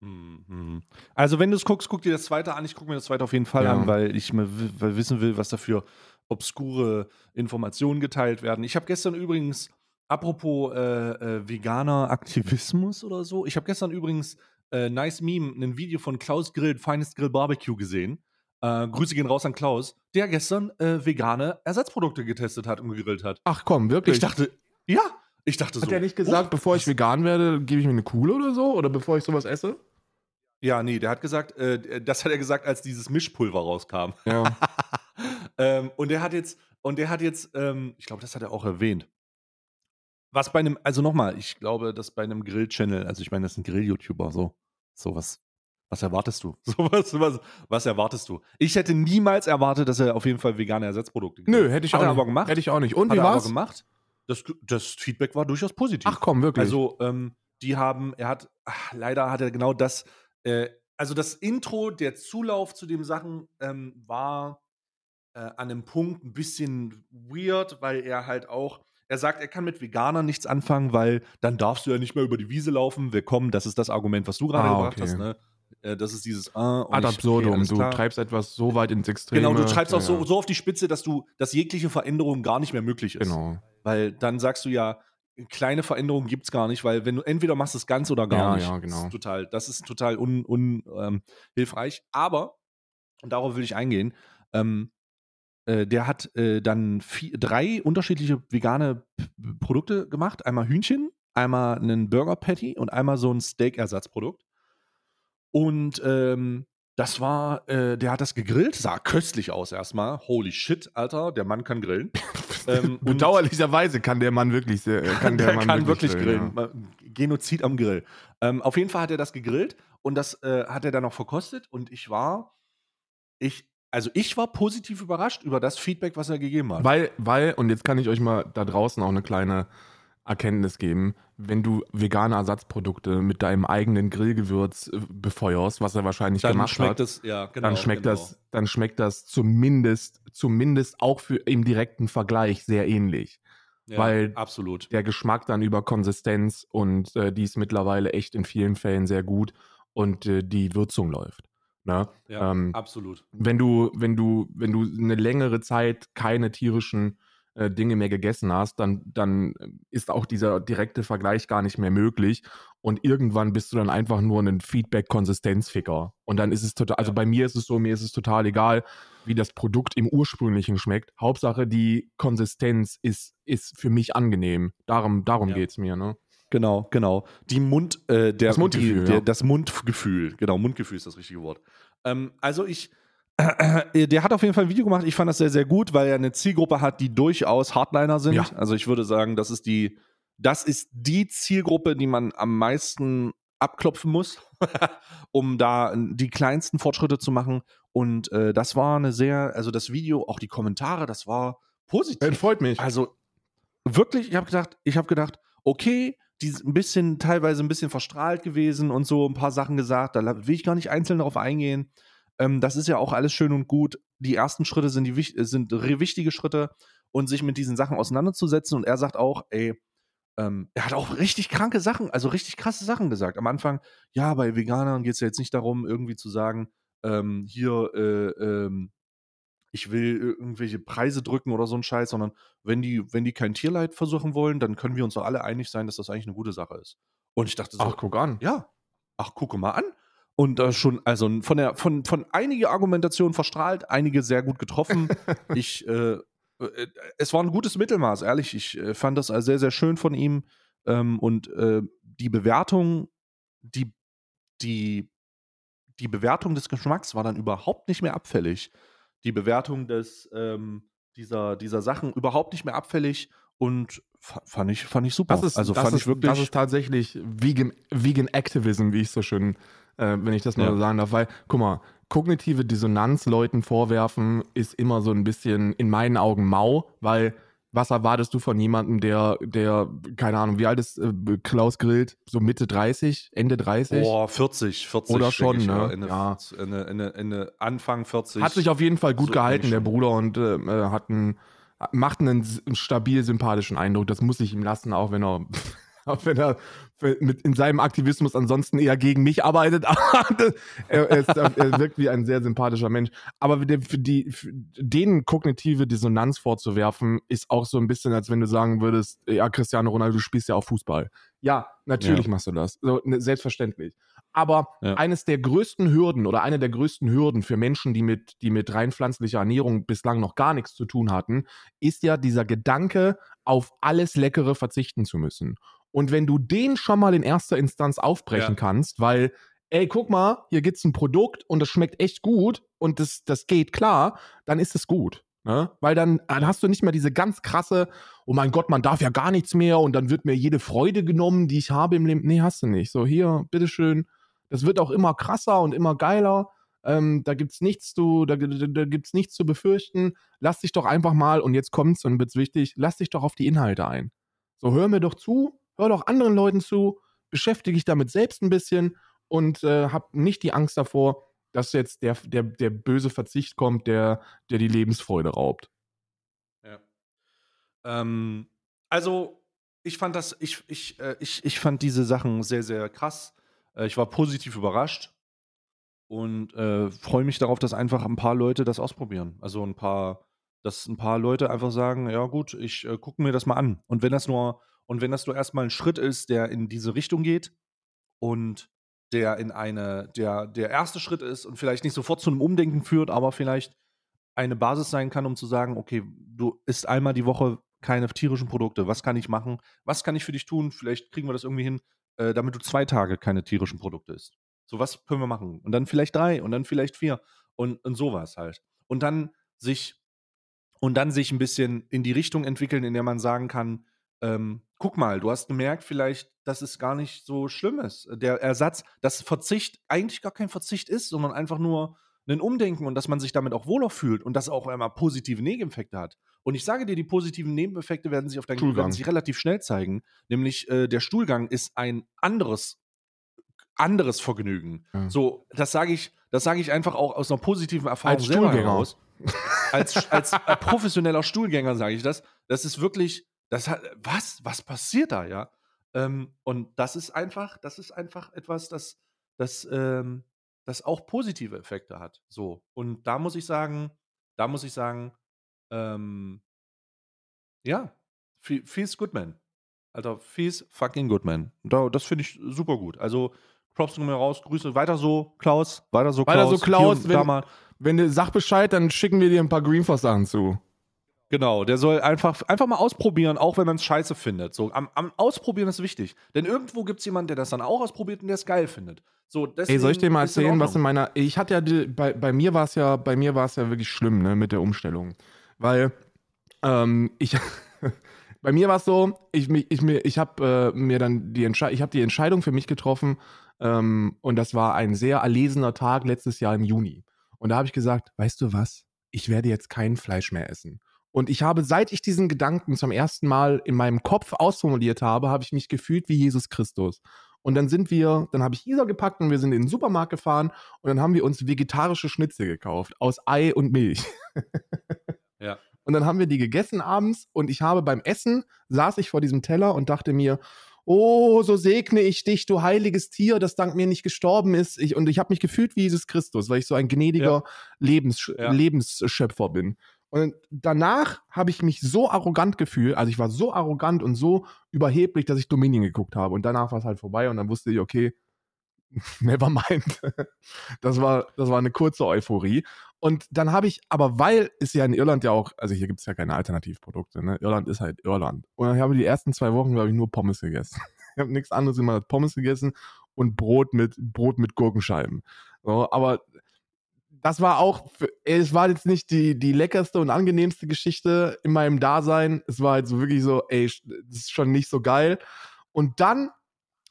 Speaker 2: Mhm. Also, wenn du es guckst, guck dir das zweite an. Ich gucke mir das zweite auf jeden Fall
Speaker 1: Ja.
Speaker 2: an, weil ich wi- weil wissen will, was da für obskure Informationen geteilt werden. Ich habe gestern übrigens, apropos äh, äh, veganer Aktivismus oder so, ich habe gestern übrigens äh, Nice Meme, ein Video von Klaus Grill, Finest Grill Barbecue gesehen. Äh, Grüße gehen raus an Klaus, der gestern äh, vegane Ersatzprodukte getestet hat und gegrillt hat.
Speaker 1: Ach komm, wirklich?
Speaker 2: Ich dachte, ja, ich dachte so.
Speaker 1: Hat er nicht gesagt,
Speaker 2: oh,
Speaker 1: bevor ich vegan werde, gebe ich mir eine Kuhle oder so? Oder bevor ich sowas esse?
Speaker 2: Ja, nee, der hat gesagt, äh, das hat er gesagt, als dieses Mischpulver rauskam.
Speaker 1: Ja.
Speaker 2: ähm, und der hat jetzt, und der hat jetzt, ähm, ich glaube, das hat er auch erwähnt. Was bei einem, also nochmal, ich glaube, dass bei einem Grill-Channel, also ich meine, das ist ein Grill-YouTuber, so, so was, erwartest du? So was, was, was erwartest du? Ich hätte niemals erwartet, dass er auf jeden Fall vegane Ersatzprodukte
Speaker 1: Nö, hätte ich
Speaker 2: hat
Speaker 1: auch
Speaker 2: er
Speaker 1: nicht.
Speaker 2: aber gemacht.
Speaker 1: Hätte ich auch nicht. Und
Speaker 2: hat
Speaker 1: wie
Speaker 2: er aber
Speaker 1: war's?
Speaker 2: gemacht. Das, das Feedback war durchaus positiv.
Speaker 1: Ach komm, wirklich.
Speaker 2: Also, ähm, die haben, er hat, ach, leider hat er genau das, äh, also das Intro, der Zulauf zu den Sachen ähm, war äh, an einem Punkt ein bisschen weird, weil er halt auch, er sagt, er kann mit Veganern nichts anfangen, weil dann darfst du ja nicht mehr über die Wiese laufen. Willkommen, das ist das Argument, was du gerade
Speaker 1: Ah,
Speaker 2: gebracht
Speaker 1: okay.
Speaker 2: hast, ne? Äh, das ist dieses ah, und
Speaker 1: Ad absurdum. du treibst etwas so weit ins Extreme.
Speaker 2: Genau, du treibst auch
Speaker 1: Ja,
Speaker 2: so,
Speaker 1: ja.
Speaker 2: so auf die Spitze, dass du, dass jegliche Veränderung gar nicht mehr möglich ist.
Speaker 1: Genau.
Speaker 2: Weil dann sagst du ja, kleine Veränderungen gibt es gar nicht, weil wenn du entweder machst es ganz oder gar
Speaker 1: Ja,
Speaker 2: nicht.
Speaker 1: ja,
Speaker 2: Das
Speaker 1: genau.
Speaker 2: ist total, das ist total un, un, ähm, hilfreich. Aber, und darauf will ich eingehen, ähm, äh, der hat äh, dann vier, drei unterschiedliche vegane P Produkte gemacht. Einmal Hühnchen, einmal einen Burger Patty und einmal so ein Steak-Ersatzprodukt. Und ähm, das war, äh, der hat das gegrillt, sah köstlich aus erstmal. Holy shit, Alter, der Mann kann grillen. ähm, und
Speaker 1: Bedauerlicherweise kann der Mann wirklich sehr, äh, kann der,
Speaker 2: der
Speaker 1: Mann
Speaker 2: kann wirklich grillen.
Speaker 1: ja.
Speaker 2: Genozid am Grill. Ähm, auf jeden Fall hat er das gegrillt und das äh, hat er dann noch verkostet und ich war, ich, also ich war positiv überrascht über das Feedback, was er gegeben hat.
Speaker 1: Weil, weil, und jetzt kann ich euch mal da draußen auch eine kleine Erkenntnis geben, wenn du vegane Ersatzprodukte mit deinem eigenen Grillgewürz äh, befeuerst, was er wahrscheinlich
Speaker 2: dann
Speaker 1: gemacht
Speaker 2: schmeckt
Speaker 1: hat,
Speaker 2: es, ja, genau.
Speaker 1: dann schmeckt
Speaker 2: genau.
Speaker 1: das, dann schmeckt das zumindest, zumindest auch für im direkten Vergleich sehr ähnlich.
Speaker 2: ja,
Speaker 1: weil
Speaker 2: absolut.
Speaker 1: Der Geschmack dann über Konsistenz und äh, die ist mittlerweile echt in vielen Fällen sehr gut und äh, die Würzung läuft. Ne?
Speaker 2: Ja,
Speaker 1: ähm,
Speaker 2: absolut.
Speaker 1: wenn du, wenn du, wenn du eine längere Zeit keine tierischen äh, Dinge mehr gegessen hast, dann, dann ist auch dieser direkte Vergleich gar nicht mehr möglich. Und irgendwann bist du dann einfach nur ein Feedback-Konsistenzficker. Und dann ist es total, also bei mir ist es so, mir ist es total egal, wie das Produkt im ursprünglichen schmeckt. Hauptsache die Konsistenz ist, ist für mich angenehm. Darum, darum
Speaker 2: Ja.
Speaker 1: geht es mir, ne?
Speaker 2: Genau, genau. Die Mund, äh, der,
Speaker 1: Das Mundgefühl,
Speaker 2: die, der,
Speaker 1: ja.
Speaker 2: das Mundgefühl, genau, Mundgefühl ist das richtige Wort. Ähm, also ich, äh, der hat auf jeden Fall ein Video gemacht. Ich fand das sehr, sehr gut, weil er eine Zielgruppe hat, die durchaus Hardliner sind.
Speaker 1: Ja.
Speaker 2: Also ich würde sagen, das ist die, das ist die Zielgruppe, die man am meisten abklopfen muss, um da die kleinsten Fortschritte zu machen. Und äh, das war eine sehr, also das Video, auch die Kommentare, das war positiv.
Speaker 1: Äh, freut mich.
Speaker 2: Also wirklich, ich habe gedacht, ich habe gedacht, okay, die sind ein bisschen teilweise ein bisschen verstrahlt gewesen und so ein paar Sachen gesagt. Da will ich gar nicht einzeln darauf eingehen. Ähm, das ist ja auch alles schön und gut. Die ersten Schritte sind die sind wichtige Schritte und sich mit diesen Sachen auseinanderzusetzen. Und er sagt auch, ey, ähm, er hat auch richtig kranke Sachen, also richtig krasse Sachen gesagt. Am Anfang, ja, bei Veganern geht es ja jetzt nicht darum, irgendwie zu sagen, ähm, hier, äh, ähm, ich will irgendwelche Preise drücken oder so ein Scheiß, sondern wenn die, wenn die kein Tierleid versuchen wollen, dann können wir uns doch alle einig sein, dass das eigentlich eine gute Sache ist. Und ich dachte so,
Speaker 1: Ach, guck an.
Speaker 2: ja, ach, gucke mal an. Und da schon, also von der, von, von einige Argumentationen verstrahlt, einige sehr gut getroffen. ich, äh, äh, es war ein gutes Mittelmaß, ehrlich. Ich äh, fand das sehr, sehr schön von ihm. Ähm, und äh, die Bewertung, die, die, die Bewertung des Geschmacks war dann überhaupt nicht mehr abfällig. Die Bewertung des, ähm, dieser, dieser Sachen überhaupt nicht mehr abfällig und fa- fand ich, fand ich super.
Speaker 1: Das ist,
Speaker 2: also
Speaker 1: das
Speaker 2: fand
Speaker 1: ist,
Speaker 2: ich wirklich.
Speaker 1: Das ist tatsächlich Vegan, Vegan Activism, wie ich so schön, äh, wenn ich das mal
Speaker 2: Ja.
Speaker 1: so sagen darf. Weil, guck mal, kognitive Dissonanz Leuten vorwerfen ist immer so ein bisschen in meinen Augen mau, weil was erwartest du von jemandem, der, der, keine Ahnung, wie alt ist äh, Klaus Grillt? So Mitte 30, Ende 30?
Speaker 2: Boah, 40, 40.
Speaker 1: Oder schon,
Speaker 2: ich,
Speaker 1: ne?
Speaker 2: ja. Ende,
Speaker 1: Ja.
Speaker 2: Ende, Ende, Ende Anfang 40.
Speaker 1: Hat sich auf jeden Fall gut
Speaker 2: So,
Speaker 1: gehalten, der. Bruder, und äh, äh, hat einen, macht einen stabil sympathischen Eindruck. Das muss ich ihm lassen, auch wenn er, auch wenn er mit in seinem Aktivismus ansonsten eher gegen mich arbeitet. Aber er, er, ist, er wirkt wie ein sehr sympathischer Mensch. Aber für die, für denen kognitive Dissonanz vorzuwerfen, ist auch so ein bisschen, als wenn du sagen würdest, ja, Cristiano Ronaldo, du spielst ja auch Fußball. Ja, natürlich
Speaker 2: Ja.
Speaker 1: machst du das. So, ne, selbstverständlich. Aber
Speaker 2: Ja.
Speaker 1: eines der größten Hürden oder eine der größten Hürden für Menschen, die mit, die mit rein pflanzlicher Ernährung bislang noch gar nichts zu tun hatten, ist ja dieser Gedanke, auf alles Leckere verzichten zu müssen. Und wenn du den schon mal in erster Instanz aufbrechen
Speaker 2: Ja.
Speaker 1: kannst, weil, ey, guck mal, hier gibt's ein Produkt und das schmeckt echt gut und das, das geht klar, dann ist es gut. Ne? Weil dann, dann hast du nicht mehr diese ganz krasse, oh mein Gott, man darf ja gar nichts mehr und dann wird mir jede Freude genommen, die ich habe im Leben. Nee, hast du nicht. So, hier, bitteschön. Das wird auch immer krasser und immer geiler. Ähm, da gibt's nichts zu, da, da, da gibt's nichts zu befürchten. Lass dich doch einfach mal, und jetzt kommt's und wird's wichtig, lass dich doch auf die Inhalte ein. So, hör mir doch zu, hör doch anderen Leuten zu, beschäftige dich damit selbst ein bisschen und äh, hab nicht die Angst davor, dass jetzt der, der, der böse Verzicht kommt, der, der die Lebensfreude raubt.
Speaker 2: Ja. Ähm, also, ich fand das, ich, ich, äh, ich, ich fand diese Sachen sehr, sehr krass. Äh, ich war positiv überrascht und äh, freue mich darauf, dass einfach ein paar Leute das ausprobieren. Also ein paar, dass ein paar Leute einfach sagen, ja gut, ich äh, gucke mir das mal an. Und wenn das nur, und wenn das nur erstmal ein Schritt ist, der in diese Richtung geht und der in eine, der, der erste Schritt ist und vielleicht nicht sofort zu einem Umdenken führt, aber vielleicht eine Basis sein kann, um zu sagen, okay, du isst einmal die Woche keine tierischen Produkte. Was kann ich machen? Was kann ich für dich tun? Vielleicht kriegen wir das irgendwie hin, äh, damit du zwei Tage keine tierischen Produkte isst. So, was können wir machen? Und dann vielleicht drei und dann vielleicht vier und, und sowas halt. Und dann sich und dann sich ein bisschen in die Richtung entwickeln, in der man sagen kann, ähm, guck mal, du hast gemerkt vielleicht, dass es gar nicht so schlimm ist. Der Ersatz, dass Verzicht eigentlich gar kein Verzicht ist, sondern einfach nur ein Umdenken und dass man sich damit auch wohler fühlt und das auch einmal positive Nebeneffekte hat. Und ich sage dir, die positiven Nebeneffekte werden sich auf deinem
Speaker 1: Stuhlgang.
Speaker 2: werden sich relativ schnell zeigen. Nämlich äh, der Stuhlgang ist ein anderes anderes Vergnügen.
Speaker 1: Ja.
Speaker 2: So, das sage ich, das sage ich einfach auch aus einer positiven Erfahrung
Speaker 1: Als
Speaker 2: selber heraus. Als, als professioneller Stuhlgänger sage ich das. Das ist wirklich, das hat, was, was passiert da, ja? Ähm, und das ist einfach, das ist einfach etwas, das, das, ähm, das auch positive Effekte hat. So. Und da muss ich sagen, da muss ich sagen, ähm, ja, Feels Goodman. Alter, Feels fucking Goodman. Da, das finde ich super gut. Also, Props mir raus, Grüße. Weiter so, Klaus. Weiter so,
Speaker 1: Weiter
Speaker 2: Klaus.
Speaker 1: so, Klaus, wenn-. Wenn du sag Bescheid, dann schicken wir dir ein paar Greenforce-Sachen zu.
Speaker 2: Genau, der soll einfach, einfach mal ausprobieren, auch wenn man es scheiße findet. So, am, am Ausprobieren ist wichtig. Denn irgendwo gibt es jemanden, der das dann auch ausprobiert und der es geil findet. So,
Speaker 1: Ey, soll ich dir mal
Speaker 2: ist in
Speaker 1: erzählen, was in meiner. Ich hatte ja die, bei, bei mir war es ja, bei mir war es ja wirklich schlimm, ne, mit der Umstellung. Weil ähm, ich bei mir war es so, ich, ich, mir, ich habe äh, mir dann die Entscheidung, ich habe die Entscheidung für mich getroffen, ähm, und das war ein sehr erlesener Tag letztes Jahr im Juni. Und da habe ich gesagt, weißt du was? Ich werde jetzt kein Fleisch mehr essen. Und ich habe, seit ich diesen Gedanken zum ersten Mal in meinem Kopf ausformuliert habe, habe ich mich gefühlt wie Jesus Christus. Und dann sind wir, dann habe ich Isa gepackt und wir sind in den Supermarkt gefahren und dann haben wir uns vegetarische Schnitzel gekauft aus Ei und Milch.
Speaker 2: Ja.
Speaker 1: Und dann haben wir die gegessen abends und ich habe beim Essen, saß ich vor diesem Teller und dachte mir, oh, so segne ich dich, du heiliges Tier, das dank mir nicht gestorben ist. Ich, und ich habe mich gefühlt wie Jesus Christus, weil ich so ein gnädiger Lebens,
Speaker 2: Ja.
Speaker 1: Lebensschöpfer bin. Und danach habe ich mich so arrogant gefühlt, also ich war so arrogant und so überheblich, dass ich Dominion geguckt habe. Und danach war es halt vorbei und dann wusste ich, okay, never mind. Das war, das war eine kurze Euphorie. Und dann habe ich, aber weil es ja in Irland ja auch, also hier gibt es ja keine Alternativprodukte, ne? Irland ist halt Irland. Und dann habe ich die ersten zwei Wochen, glaube ich, nur Pommes gegessen. Ich habe nichts anderes immer als Pommes gegessen und Brot mit, Brot mit Gurkenscheiben. So, aber das war auch, es war jetzt nicht die, die leckerste und angenehmste Geschichte in meinem Dasein. Es war halt so wirklich so, ey, das ist schon nicht so geil. Und dann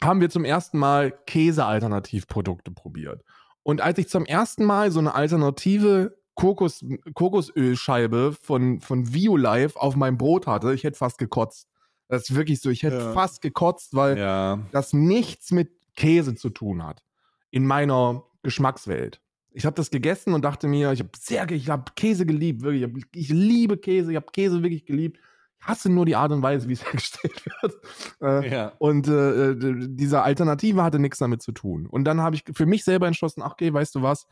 Speaker 1: haben wir zum ersten Mal Käse-Alternativprodukte probiert. Und als ich zum ersten Mal so eine alternative Kokos, Kokosölscheibe von, von Violife auf meinem Brot hatte, ich hätte fast gekotzt. Das ist wirklich so, ich hätte
Speaker 2: Ja.
Speaker 1: fast gekotzt, weil
Speaker 2: Ja.
Speaker 1: das nichts mit Käse zu tun hat in meiner Geschmackswelt. Ich habe das gegessen und dachte mir, ich habe sehr, ich habe Käse geliebt, wirklich. Ich, hab, ich liebe Käse, ich habe Käse wirklich geliebt. Ich hasse nur die Art und Weise, wie es hergestellt wird. Äh,
Speaker 2: Ja.
Speaker 1: und äh, diese Alternative hatte nichts damit zu tun. Und dann habe ich für mich selber entschlossen, ach, okay, weißt du was,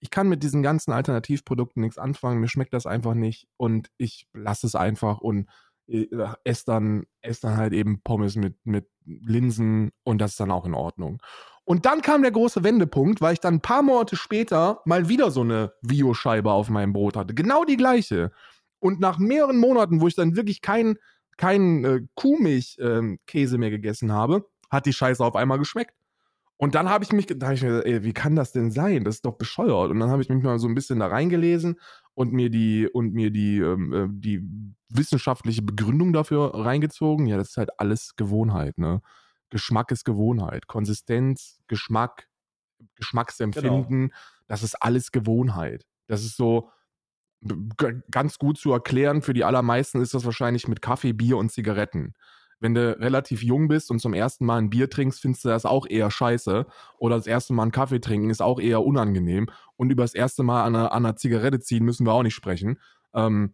Speaker 1: ich kann mit diesen ganzen Alternativprodukten nichts anfangen, mir schmeckt das einfach nicht und ich lasse es einfach und äh, esse dann, esse dann halt eben Pommes mit, mit Linsen und das ist dann auch in Ordnung. Und dann kam der große Wendepunkt, weil ich dann ein paar Monate später mal wieder so eine Vio-Scheibe auf meinem Brot hatte. Genau die gleiche. Und nach mehreren Monaten, wo ich dann wirklich keinen kein, äh, Kuhmilch-Käse mehr gegessen habe, hat die Scheiße auf einmal geschmeckt. Und dann habe ich mich, gedacht, ey, wie kann das denn sein? Das ist doch bescheuert. Und dann habe ich mich mal so ein bisschen da reingelesen und mir die und mir die ähm, äh, die wissenschaftliche Begründung dafür reingezogen. Ja, das ist halt alles Gewohnheit. Ne, Geschmack ist Gewohnheit, Konsistenz, Geschmack, Geschmacksempfinden. Das ist alles Gewohnheit. Das ist so ganz gut zu erklären. Für die allermeisten ist das wahrscheinlich mit Kaffee, Bier und Zigaretten. Wenn du relativ jung bist und zum ersten Mal ein Bier trinkst, findest du das auch eher scheiße. Oder das erste Mal einen Kaffee trinken ist auch eher unangenehm. Und über das erste Mal an einer, an einer Zigarette ziehen müssen wir auch nicht sprechen. Ähm,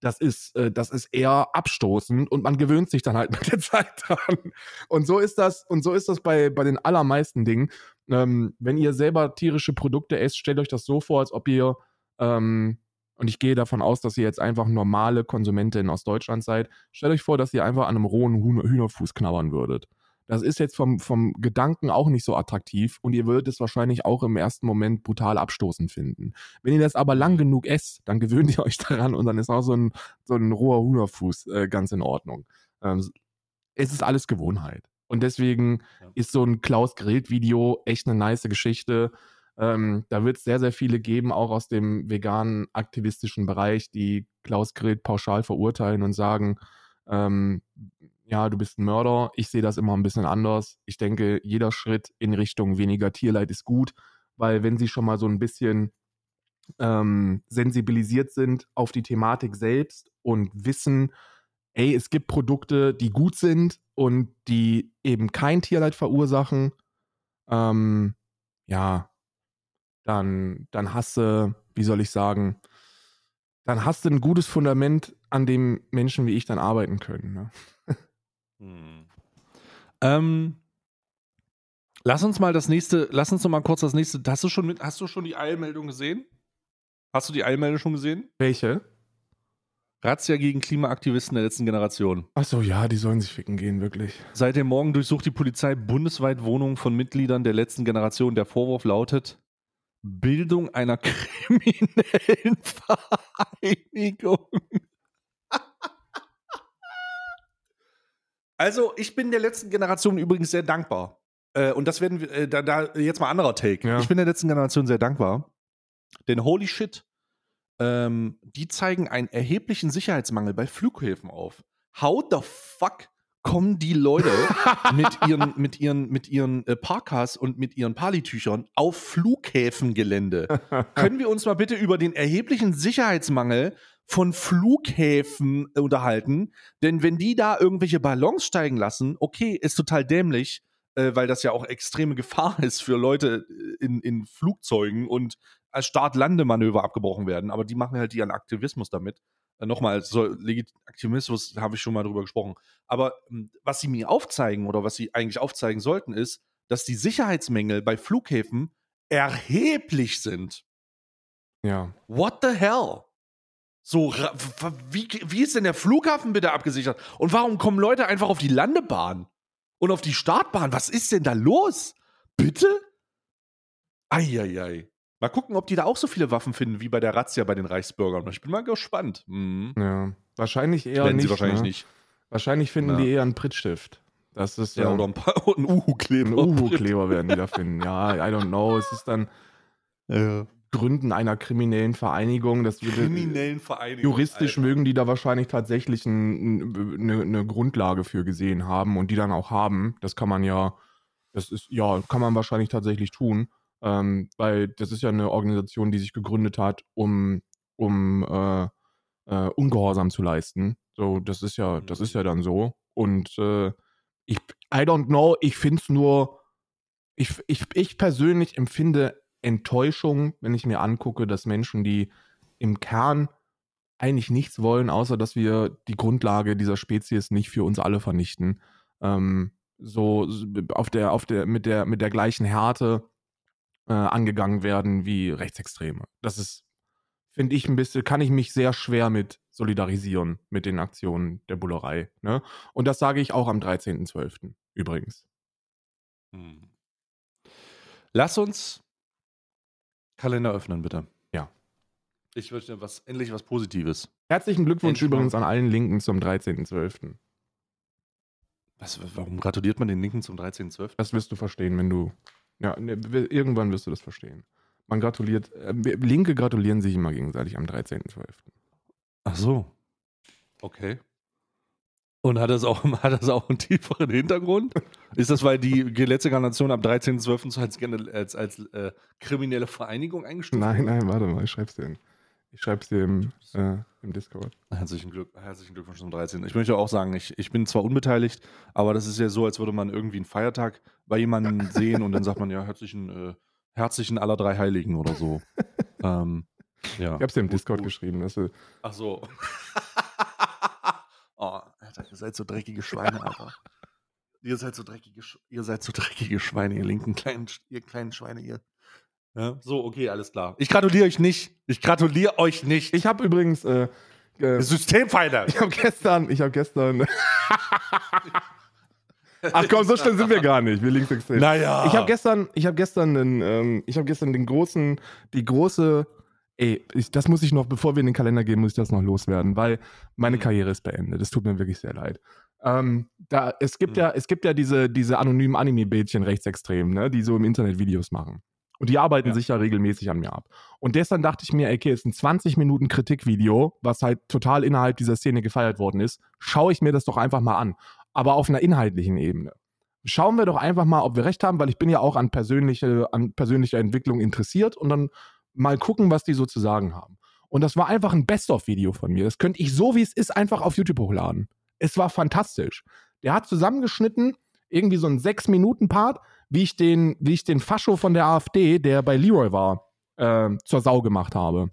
Speaker 1: das ist, äh, das ist eher abstoßend und man gewöhnt sich dann halt mit der Zeit dran. Und so ist das, und so ist das bei, bei den allermeisten Dingen. Ähm, wenn ihr selber tierische Produkte esst, stellt euch das so vor, als ob ihr, ähm, und ich gehe davon aus, dass ihr jetzt einfach normale Konsumentin aus Deutschland seid, stellt euch vor, dass ihr einfach an einem rohen Hühner Hühnerfuß knabbern würdet. Das ist jetzt vom, vom Gedanken auch nicht so attraktiv und ihr würdet es wahrscheinlich auch im ersten Moment brutal abstoßend finden. Wenn ihr das aber lang genug esst, dann gewöhnt ihr euch daran und dann ist auch so ein, so ein roher Hühnerfuß äh, ganz in Ordnung. Ähm, es ist alles Gewohnheit. Und deswegen
Speaker 2: Ja.
Speaker 1: ist so ein Klaus Grillt-Video echt eine nice Geschichte. Ähm, da wird es sehr, sehr viele geben, auch aus dem veganen aktivistischen Bereich, die Klaus Grillt pauschal verurteilen und sagen, ähm, ja, du bist ein Mörder. Ich sehe das immer ein bisschen anders. Ich denke, jeder Schritt in Richtung weniger Tierleid ist gut, weil wenn sie schon mal so ein bisschen ähm, sensibilisiert sind auf die Thematik selbst und wissen, ey, es gibt Produkte, die gut sind und die eben kein Tierleid verursachen, ähm, ja, dann, dann hast du, wie soll ich sagen, dann hast du ein gutes Fundament, an dem Menschen wie ich dann arbeiten können. Ne?
Speaker 2: Hm. Ähm, lass uns mal das nächste, lass uns noch mal kurz das nächste. Hast du schon, mit, hast du schon die Eilmeldung gesehen? Hast du die Eilmeldung schon gesehen?
Speaker 1: Welche?
Speaker 2: Razzia gegen Klimaaktivisten der letzten Generation.
Speaker 1: Achso, ja, die sollen sich ficken gehen, wirklich.
Speaker 2: Seit dem Morgen durchsucht die Polizei bundesweit Wohnungen von Mitgliedern der letzten Generation. Der Vorwurf lautet Bildung einer kriminellen Vereinigung. Also, ich bin der letzten Generation übrigens sehr dankbar. Äh, und das werden wir, äh, da, da jetzt mal anderer Take.
Speaker 1: Ja.
Speaker 2: Ich bin der letzten Generation sehr dankbar. Denn holy shit, ähm, die zeigen einen erheblichen Sicherheitsmangel bei Flughäfen auf. How the fuck kommen die Leute mit ihren, mit ihren, mit ihren äh, Parkas und mit ihren Palitüchern auf Flughäfengelände? Können wir uns mal bitte über den erheblichen Sicherheitsmangel von Flughäfen unterhalten? Denn wenn die da irgendwelche Ballons steigen lassen, okay, ist total dämlich, äh, weil das ja auch extreme Gefahr ist für Leute äh, in, in Flugzeugen und als Start-Landemanöver abgebrochen werden. Aber die machen halt ihren Aktivismus damit. Äh, Nochmal, so, Legit Aktivismus habe ich schon mal drüber gesprochen. Aber ähm, was sie mir aufzeigen oder was sie eigentlich aufzeigen sollten, ist, dass die Sicherheitsmängel bei Flughäfen erheblich sind.
Speaker 1: Ja.
Speaker 2: What the hell? So, wie, wie ist denn der Flughafen bitte abgesichert? Und warum kommen Leute einfach auf die Landebahn und auf die Startbahn? Was ist denn da los? Bitte? Eieiei. Mal gucken, ob die da auch so viele Waffen finden wie bei der Razzia bei den Reichsbürgern. Ich bin mal gespannt. Mhm.
Speaker 1: Ja. Wahrscheinlich eher
Speaker 2: Werden
Speaker 1: nicht.
Speaker 2: sie wahrscheinlich
Speaker 1: ne?
Speaker 2: nicht.
Speaker 1: Wahrscheinlich finden
Speaker 2: Ja.
Speaker 1: die eher einen Prittstift. Das ist
Speaker 2: Ja,
Speaker 1: ähm,
Speaker 2: oder ein paar und Uhu-Kleber.
Speaker 1: Ein Uhu-Kleber werden die da finden. Ja, I don't know. Es ist dann
Speaker 2: Ja.
Speaker 1: Gründen einer kriminellen Vereinigung. Das würde,
Speaker 2: Kriminellen Vereinigungen.
Speaker 1: juristisch
Speaker 2: Alter.
Speaker 1: mögen die da wahrscheinlich tatsächlich ein, eine, eine Grundlage für gesehen haben und die dann auch haben. Das kann man ja, das ist, ja, kann man wahrscheinlich tatsächlich tun. Ähm, weil das ist ja eine Organisation, die sich gegründet hat, um, um äh, äh, Ungehorsam zu leisten. So, das ist ja, das ist ja dann so. Und äh, ich, I don't know, ich finde es nur, ich, ich, ich persönlich empfinde Enttäuschung, wenn ich mir angucke, dass Menschen, die im Kern eigentlich nichts wollen, außer dass wir die Grundlage dieser Spezies nicht für uns alle vernichten, ähm, so auf der, auf der, mit der, mit der gleichen Härte äh, angegangen werden wie Rechtsextreme. Das ist, finde ich ein bisschen, kann ich mich sehr schwer mit solidarisieren mit den Aktionen der Bullerei. Ne? Und das sage ich auch am 13.12. übrigens.
Speaker 2: Hm. Lass uns Kalender öffnen, bitte.
Speaker 1: Ja.
Speaker 2: Ich möchte was, endlich was Positives.
Speaker 1: Herzlichen Glückwunsch
Speaker 2: Endlich mal.
Speaker 1: übrigens an allen Linken zum 13.12.
Speaker 2: Was, warum gratuliert man den Linken zum 13.12.?
Speaker 1: Das wirst du verstehen, wenn du. Ja, ne, irgendwann wirst du das verstehen. Man gratuliert. Äh, Linke gratulieren sich immer gegenseitig am 13.12.
Speaker 2: Ach so. Okay. Und hat das auch, hat das auch einen tieferen Hintergrund? Ist das, weil die letzte Generation am 13.12. so als, als, als äh, kriminelle Vereinigung eingestuft
Speaker 1: Nein, nein, warte mal, ich schreib's dir hin. Ich schreib's dir im, äh, im Discord.
Speaker 2: Herzlichen, Glück, herzlichen Glückwunsch zum 13. Ich möchte auch sagen, ich, ich bin zwar unbeteiligt, aber das ist ja so, als würde man irgendwie einen Feiertag bei jemandem sehen und dann sagt man ja herzlichen, äh, herzlichen aller drei Heiligen oder so. ähm, ja.
Speaker 1: Ich hab's dir im
Speaker 2: Gut,
Speaker 1: Discord
Speaker 2: gut.
Speaker 1: geschrieben. Dass du,
Speaker 2: Ach so. oh, Alter, ihr seid so dreckige Schweine, Alter. Ihr seid so dreckige, Sch- ihr seid so dreckige Schweine, ihr linken kleinen, ihr kleinen Schweine, ihr. Ja, so, okay, alles klar. Ich gratuliere euch nicht. Ich gratuliere euch nicht.
Speaker 1: ich habe übrigens. Äh, äh,
Speaker 2: Systemfeinde.
Speaker 1: ich habe gestern. Ich habe gestern. Ach komm, so schnell sind wir gar nicht. Wir linksextrem.
Speaker 2: Naja.
Speaker 1: Ich habe gestern, ich habe gestern, den, ähm, ich habe gestern den großen, die große, ey, ich, das muss ich noch, bevor wir in den Kalender gehen, muss ich das noch loswerden, weil meine
Speaker 2: Mhm.
Speaker 1: Karriere ist beendet. Es tut mir wirklich sehr leid. Ähm, da, es gibt
Speaker 2: Hm.
Speaker 1: ja, es gibt ja diese, diese anonymen Anime-Bildchen rechtsextrem, ne, die so im Internet Videos machen. Und die arbeiten
Speaker 2: Ja.
Speaker 1: sich ja regelmäßig an mir ab. Und gestern dachte ich mir, ey, okay, ist ein 20 Minuten Kritikvideo, was halt total innerhalb dieser Szene gefeiert worden ist. Schaue ich mir das doch einfach mal an. Aber auf einer inhaltlichen Ebene. Schauen wir doch einfach mal, ob wir recht haben, weil ich bin ja auch an persönliche, an persönlicher Entwicklung interessiert und dann mal gucken, was die so zu sagen haben. Und das war einfach ein Best-of-Video von mir. Das könnte ich so, wie es ist, einfach auf YouTube hochladen. Es war fantastisch. Der hat zusammengeschnitten, irgendwie so einen Sechs-Minuten-Part, wie ich den, wie ich den Fascho von der AfD, der bei Leroy war, äh, zur Sau gemacht habe.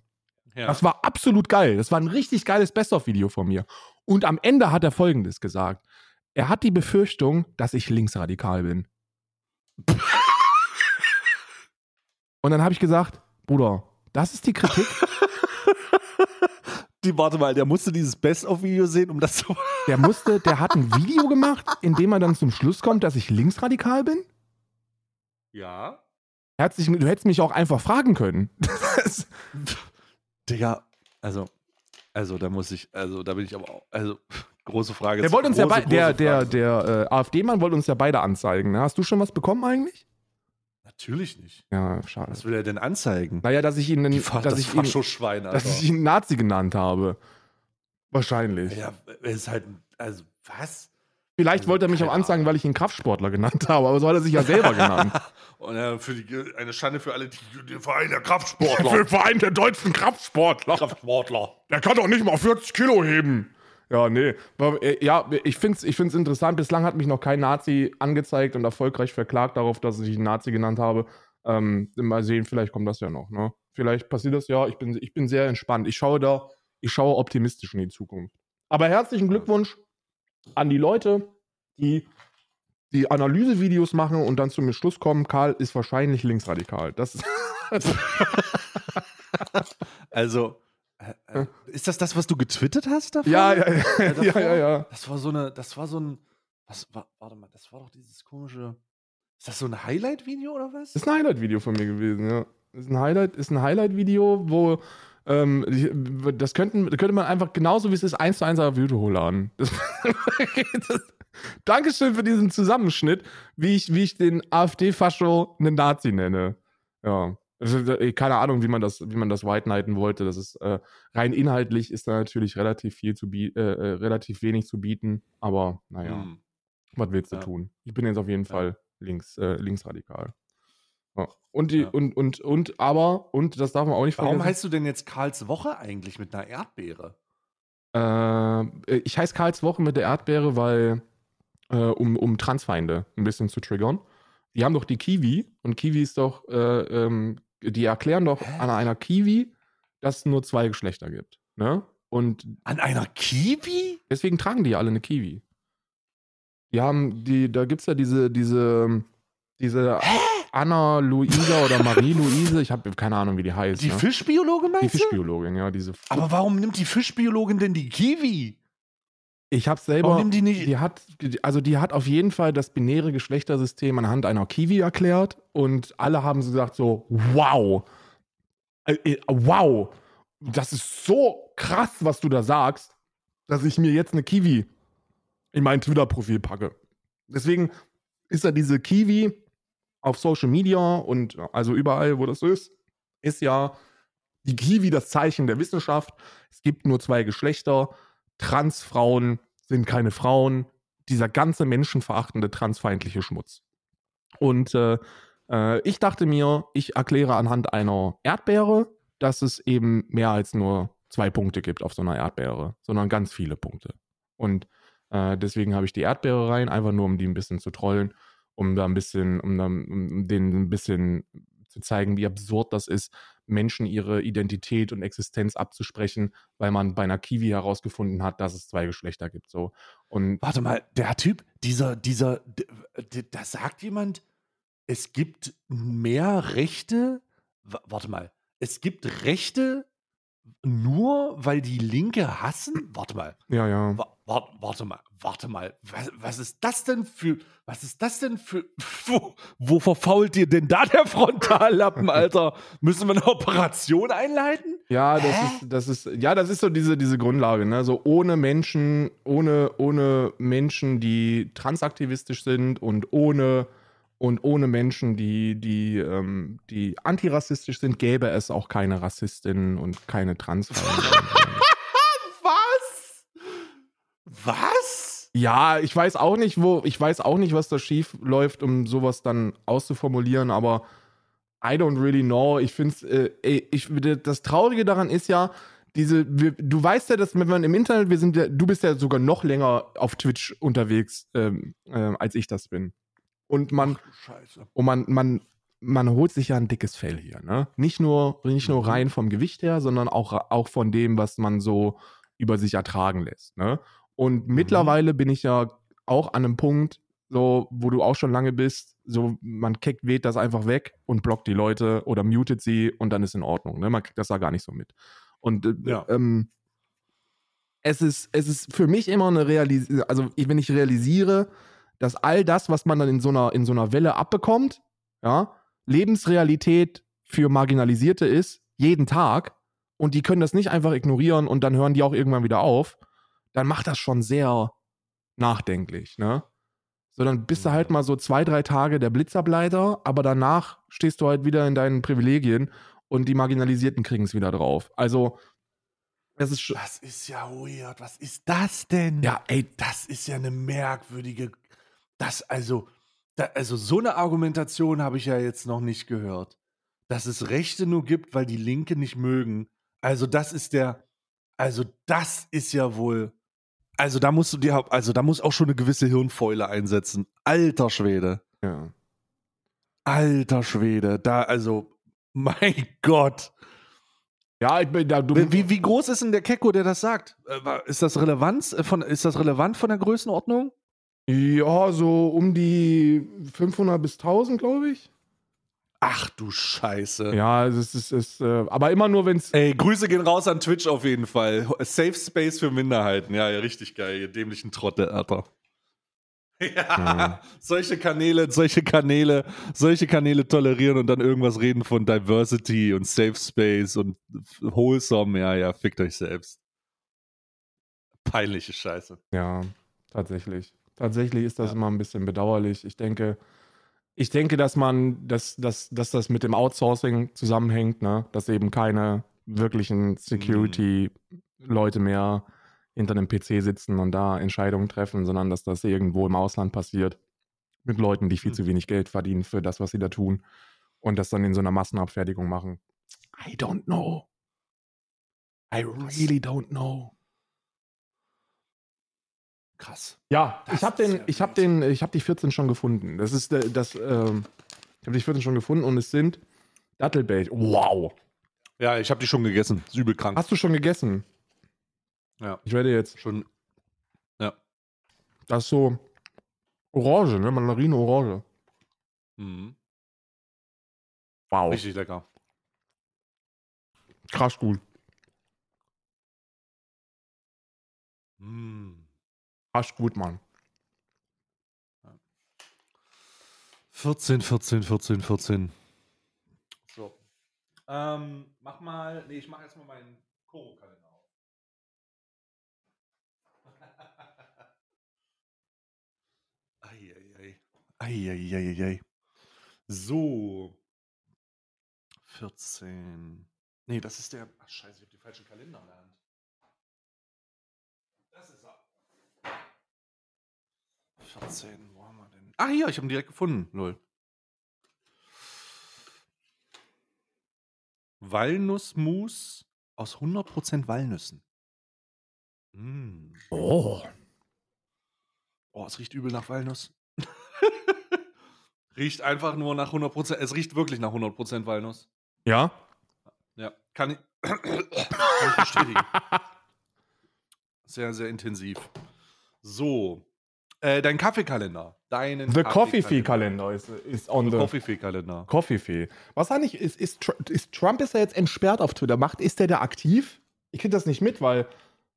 Speaker 2: Ja.
Speaker 1: Das war absolut geil. Das war ein richtig geiles Best-of-Video von mir. Und am Ende hat er Folgendes gesagt. Er hat die Befürchtung, dass ich linksradikal bin. Und dann habe ich gesagt, Bruder, das ist die Kritik.
Speaker 2: Die, warte mal, der musste dieses Best-of-Video sehen, um das zu.
Speaker 1: Der musste, der hat ein Video gemacht, in dem er dann zum Schluss kommt, dass ich linksradikal bin.
Speaker 2: Ja.
Speaker 1: Herzlichen, du hättest mich auch einfach fragen können.
Speaker 2: Digga, also, also da muss ich, also da bin ich aber auch, also große Frage.
Speaker 1: der wollte uns ja
Speaker 2: große,
Speaker 1: bei, der, der, der äh, AfD-Mann wollte uns ja beide anzeigen. Ne? Hast du schon was bekommen eigentlich?
Speaker 2: Natürlich nicht.
Speaker 1: Ja, schade.
Speaker 2: Was will er denn anzeigen?
Speaker 1: Naja, dass ich ihn, einen,
Speaker 2: Fa-
Speaker 1: dass
Speaker 2: das
Speaker 1: ich ihn, dass ich ihn Nazi genannt habe. Wahrscheinlich.
Speaker 2: Ja, er ist halt, ein- also, was?
Speaker 1: Vielleicht
Speaker 2: also,
Speaker 1: wollte er mich auch anzeigen,
Speaker 2: Ahnung.
Speaker 1: weil ich ihn Kraftsportler genannt habe, aber so hat er sich ja selber genannt.
Speaker 2: Und äh, für die, eine Schande für alle, die, den Verein der Kraftsportler.
Speaker 1: Für den Verein der deutschen Kraftsportler.
Speaker 2: Kraftsportler.
Speaker 1: Der kann doch nicht mal 40 Kilo heben. Ja, nee. Äh, Ja, ich finde es ich find's interessant. Bislang hat mich noch kein Nazi angezeigt und erfolgreich verklagt darauf, dass ich ihn Nazi genannt habe. Ähm, mal sehen, vielleicht kommt das ja noch. Ne? Vielleicht passiert das ja. Ich bin, ich bin sehr entspannt. Ich schaue da, ich schaue optimistisch in die Zukunft. Aber herzlichen Glückwunsch an die Leute, die die Analysevideos machen und dann zum Schluss kommen, Karl ist wahrscheinlich linksradikal. Das
Speaker 2: Also, ist das das, was du getwittert hast davon?
Speaker 1: ja, ja, ja, ja,
Speaker 2: davor?
Speaker 1: ja, ja.
Speaker 2: Das war so eine, das war so ein, was war, warte mal, das war doch dieses komische, ist das so ein Highlight-Video oder was?
Speaker 1: Ist ein Highlight-Video von mir gewesen, ja. Ist ein Highlight, ist ein Highlight-Video, wo ähm, das könnten, könnte man einfach genauso wie es ist, eins zu eins auf YouTube hochladen. Das, das, Dankeschön für diesen Zusammenschnitt, wie ich, wie ich den AfD-Fascho einen Nazi nenne. Ja. Äh, keine Ahnung, wie man das, wie man das White Knighten wollte. Das ist äh, rein inhaltlich ist da natürlich relativ viel zu bieten, äh, äh, relativ wenig zu bieten, aber naja.
Speaker 2: Hm.
Speaker 1: Was willst du
Speaker 2: Ja.
Speaker 1: tun? Ich bin jetzt auf jeden
Speaker 2: Ja.
Speaker 1: Fall links, äh, linksradikal. Ja. Und die, und, und, und, aber, und das darf man auch nicht
Speaker 2: Warum
Speaker 1: vergessen.
Speaker 2: heißt du denn jetzt Karls Woche eigentlich mit einer Erdbeere?
Speaker 1: Äh, ich heiße Karls Woche mit der Erdbeere, weil, äh, um, um Transfeinde ein bisschen zu triggern. Die haben doch die Kiwi und Kiwi ist doch, äh, ähm, die erklären doch
Speaker 2: Hä?
Speaker 1: an einer Kiwi, dass es nur zwei Geschlechter gibt. Ne? Und
Speaker 2: An einer Kiwi?
Speaker 1: Deswegen tragen die ja alle eine Kiwi. Die haben, die, da gibt es ja diese, diese, diese Anna Luisa oder Marie Luise, ich habe keine Ahnung, wie die heißt.
Speaker 2: Die
Speaker 1: ne?
Speaker 2: Fischbiologin
Speaker 1: die
Speaker 2: meinst du?
Speaker 1: Fischbiologin, ja, diese.
Speaker 2: Aber warum nimmt die Fischbiologin denn die Kiwi?
Speaker 1: Ich habe selber.
Speaker 2: Warum die nicht?
Speaker 1: Die hat, also die hat auf jeden Fall das binäre Geschlechtersystem anhand einer Kiwi erklärt und alle haben so gesagt so, wow, äh, äh, wow, das ist so krass, was du da sagst, dass ich mir jetzt eine Kiwi in mein Twitter-Profil packe. Deswegen ist da diese Kiwi auf Social Media und also überall, wo das so ist, ist ja die Kiwi das Zeichen der Wissenschaft. Es gibt nur zwei Geschlechter. Transfrauen sind keine Frauen. Dieser ganze menschenverachtende, transfeindliche Schmutz. Und äh, äh, ich dachte mir, ich erkläre anhand einer Erdbeere, dass es eben mehr als nur zwei Punkte gibt auf so einer Erdbeere, sondern ganz viele Punkte. Und äh, deswegen habe ich die Erdbeere rein, einfach nur, um die ein bisschen zu trollen, um da ein bisschen, um, da, um denen ein bisschen zu zeigen, wie absurd das ist, Menschen ihre Identität und Existenz abzusprechen, weil man bei einer Kiwi herausgefunden hat, dass es zwei Geschlechter gibt. So. Und
Speaker 2: Warte mal, der Typ, dieser, dieser, da sagt jemand, es gibt mehr Rechte. Warte mal, es gibt Rechte, nur weil die Linke hassen? Warte mal.
Speaker 1: Ja, ja.
Speaker 2: Wa warte, warte mal, warte mal. Was, was ist das denn für. Was ist das denn für. Wo, wo verfault dir denn da der Frontallappen, Alter? Müssen wir eine Operation einleiten?
Speaker 1: Ja, das
Speaker 2: Hä?
Speaker 1: ist, das ist, ja, das ist so diese, diese Grundlage, ne? So ohne Menschen, ohne, ohne Menschen, die transaktivistisch sind und ohne und ohne Menschen, die, die, ähm, die antirassistisch sind, gäbe es auch keine Rassistinnen und keine Transfeinde.
Speaker 2: Was? Was?
Speaker 1: ja, ich weiß auch nicht, wo, ich weiß auch nicht, was da schief läuft, um sowas dann auszuformulieren, aber I don't really know. Ich finde es, äh, ich, das Traurige daran ist ja, diese, wir, du weißt ja, dass wenn man im Internet, wir sind ja, du bist ja sogar noch länger auf Twitch unterwegs, ähm, äh, als ich das bin. Und man,
Speaker 2: Scheiße.
Speaker 1: und man, man, man holt sich ja ein dickes Fell hier, ne? Nicht nur, nicht nur
Speaker 2: Mhm.
Speaker 1: rein vom Gewicht her, sondern auch, auch von dem, was man so über sich ertragen lässt, ne? Und mittlerweile bin ich ja auch an einem Punkt, so, wo du auch schon lange bist, so, man kickt, weht das einfach weg und blockt die Leute oder mutet sie und dann ist in Ordnung, ne? Man kriegt das da gar nicht so mit. Und äh,
Speaker 2: Ja.
Speaker 1: ähm, es ist, es ist für mich immer eine Realisierung, also wenn ich realisiere, dass all das, was man dann in so einer, in so einer Welle abbekommt, ja, Lebensrealität für Marginalisierte ist, jeden Tag, und die können das nicht einfach ignorieren und dann hören die auch irgendwann wieder auf, dann macht das schon sehr nachdenklich, ne? So, dann bist du halt mal so zwei, drei Tage der Blitzableiter, aber danach stehst du halt wieder in deinen Privilegien und die Marginalisierten kriegen es wieder drauf. Also, es ist schon.
Speaker 2: Das ist ja weird. Was ist das denn?
Speaker 1: Ja, ey,
Speaker 2: Das ist ja eine merkwürdige. Das, also, da, also so eine Argumentation habe ich ja jetzt noch nicht gehört. Dass es Rechte nur gibt, weil die Linke nicht mögen. Also, das ist der. Also, das ist ja wohl. Also, da musst du dir. Also, da muss auch schon eine gewisse Hirnfäule einsetzen. Alter Schwede.
Speaker 1: ja.
Speaker 2: Alter Schwede. Da, also. Mein Gott.
Speaker 1: Ja, ich bin da. Du,
Speaker 2: Wie, wie groß ist denn der Kecko, der das sagt? Äh, Ist das, Relevanz äh, von, ist das relevant von der Größenordnung?
Speaker 1: Ja, so um die 500 bis 1000, glaube ich.
Speaker 2: Ach du Scheiße.
Speaker 1: Ja, es ist, es ist äh, aber immer nur, wenn es.
Speaker 2: Ey, Grüße gehen raus an Twitch auf jeden Fall. Safe Space für Minderheiten. Ja, ja, richtig geil. Ihr dämlichen Trottel, Alter. Ja,
Speaker 1: Ja.
Speaker 2: solche Kanäle, solche Kanäle, solche Kanäle tolerieren und dann irgendwas reden von Diversity und Safe Space und Wholesome. Ja, ja, fickt euch selbst. Peinliche Scheiße.
Speaker 1: Ja, tatsächlich. Tatsächlich ist das
Speaker 2: Ja.
Speaker 1: immer ein bisschen bedauerlich. Ich denke, ich denke, dass man, dass, dass, dass das mit dem Outsourcing zusammenhängt, ne? dass eben keine wirklichen Security-Leute mehr hinter einem PC sitzen und da Entscheidungen treffen, sondern dass das irgendwo im Ausland passiert. Mit Leuten, die viel
Speaker 2: Mhm.
Speaker 1: zu wenig Geld verdienen für das, was sie da tun. Und das dann in so einer Massenabfertigung machen. I don't know. I really don't know.
Speaker 2: Krass.
Speaker 1: Ja,
Speaker 2: Das
Speaker 1: ich habe den,
Speaker 2: ja
Speaker 1: ich habe den, ich habe die 14 schon gefunden. Das ist äh, das, ähm, ich habe die 14 schon gefunden und es sind Dattelbait. Wow.
Speaker 2: Ja, ich habe die schon gegessen. Ist übel krank.
Speaker 1: Hast du schon gegessen?
Speaker 2: Ja.
Speaker 1: Ich werde jetzt,
Speaker 2: Schon. Ja.
Speaker 1: das ist so Orange, ne? Mandarine Orange.
Speaker 2: Mhm.
Speaker 1: Wow.
Speaker 2: Richtig lecker.
Speaker 1: Krass gut.
Speaker 2: Mm.
Speaker 1: Krass gut, Mann.
Speaker 2: 14, 14, 14, 14. So. Ähm, mach mal. Nee, ich mach erstmal meinen Koro-Kalender auf. Eieiei. Eieiei. So. 14. Nee, das ist der. Ach, scheiße, ich hab die falschen Kalender in der Hand. Das ist er. 14, wo haben wir denn? Ah, hier, ich habe ihn direkt gefunden. Null. Walnussmus aus 100% Walnüssen. Mm.
Speaker 1: Oh.
Speaker 2: Oh, es riecht übel nach Walnuss. riecht einfach nur nach 100%. Es riecht wirklich nach 100% Walnuss.
Speaker 1: Ja?
Speaker 2: Ja, kann ich, kann ich bestätigen. Sehr, sehr intensiv. So. Äh, dein Kaffeekalender. Deinen
Speaker 1: The Coffee Fee Kalender ist, ist on
Speaker 2: The
Speaker 1: the
Speaker 2: Coffee Fee Kalender.
Speaker 1: Coffee Fee. Was eigentlich ist, ist, ist Trump ist ja jetzt entsperrt auf Twitter. Macht, ist der da aktiv? Ich krieg das nicht mit, weil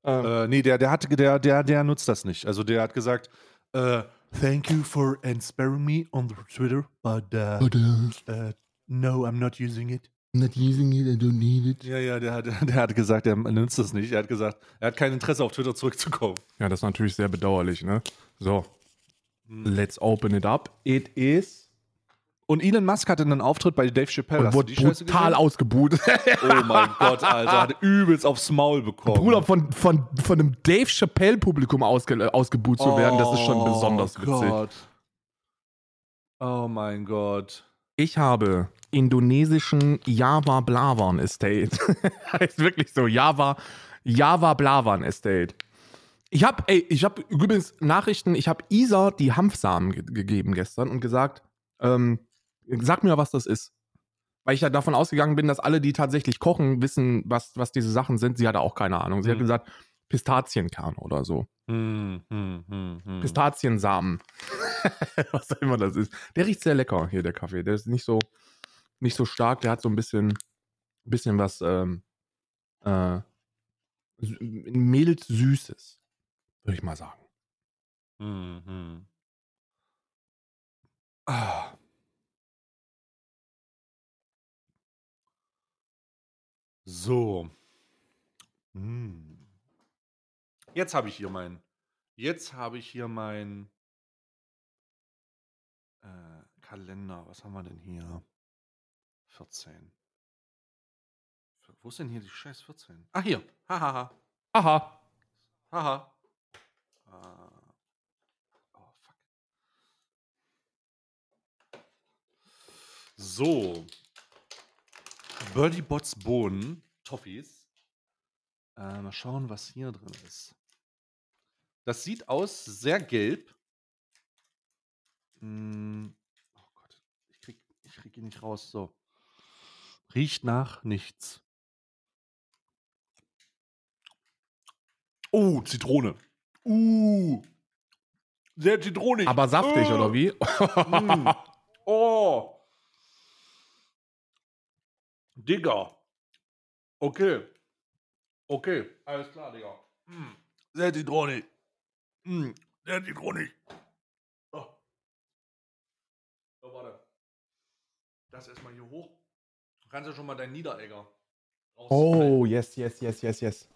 Speaker 1: äh,
Speaker 2: Äh, nee, der, der, hat, der, der, der nutzt das nicht. Also der hat gesagt, äh, thank you for inspiring me on the Twitter, but, uh,
Speaker 3: But, uh,
Speaker 2: uh, no, I'm not using it.
Speaker 3: Not using it, I don't need it.
Speaker 2: Ja, ja, der hat, der hat gesagt, er nutzt das nicht. Er hat gesagt, er hat kein Interesse auf Twitter zurückzukommen.
Speaker 1: ja, das ist natürlich sehr bedauerlich, ne? So,
Speaker 2: Hm.
Speaker 1: let's open it up. It is
Speaker 2: Und Elon Musk hatte einen Auftritt bei Dave Chappelle.
Speaker 1: und wurde brutal
Speaker 2: gesehen?
Speaker 1: ausgebuht.
Speaker 2: Oh mein Gott, Alter, hat übelst aufs Maul bekommen.
Speaker 1: Bruder, von, von, von einem Dave Chappelle-Publikum ausge, äh, ausgebuht zu werden, das ist schon besonders witzig.
Speaker 2: Oh Gott. Oh mein Gott.
Speaker 1: Ich habe indonesischen Java Blavan Estate. heißt wirklich so, Java, Java Blavan Estate. Ich habe, ey, ich habe übrigens Nachrichten, ich habe Isa die Hanfsamen ge gegeben gestern und gesagt, ähm, sag mir, was das ist. Weil ich ja davon ausgegangen bin, dass alle, die tatsächlich kochen, wissen, was, was diese Sachen sind. Sie hatte auch keine Ahnung. Sie hat
Speaker 2: Hm.
Speaker 1: gesagt, Pistazienkern oder so.
Speaker 2: Hm, hm, hm, hm.
Speaker 1: Pistaziensamen. Was auch immer das ist. Der riecht sehr lecker, hier der Kaffee. Der ist nicht so, nicht so stark, der hat so ein bisschen, bisschen was ähm, äh, mild Süßes, würde ich mal sagen.
Speaker 2: Hm, hm. Ah. So. Hm. Jetzt habe ich hier mein. Jetzt habe ich hier mein äh, Kalender. Was haben wir denn hier? 14. Wo ist denn hier die scheiß 14? Ah, hier. Hahaha.
Speaker 1: Aha.
Speaker 2: Haha. Ah. Oh, fuck. So. Birdie Bots Bohnen, Toffees. Äh, mal schauen, was hier drin ist. Das sieht aus sehr gelb. Hm, oh Gott, ich krieg, ich krieg ihn nicht raus. So. Riecht nach nichts. Oh, Zitrone. Uh. Sehr zitronig.
Speaker 1: Aber saftig,
Speaker 2: Ah.
Speaker 1: oder wie?
Speaker 2: Mm. Oh. Digga. Okay. Okay. Alles klar, Digga. Mm. Sehr zitronig. Mm. Sehr zitronig. Oh. So, warte. Das erstmal hier hoch. Du kannst ja schon mal deinen Niederegger
Speaker 1: oh, yes, yes, yes, yes, yes.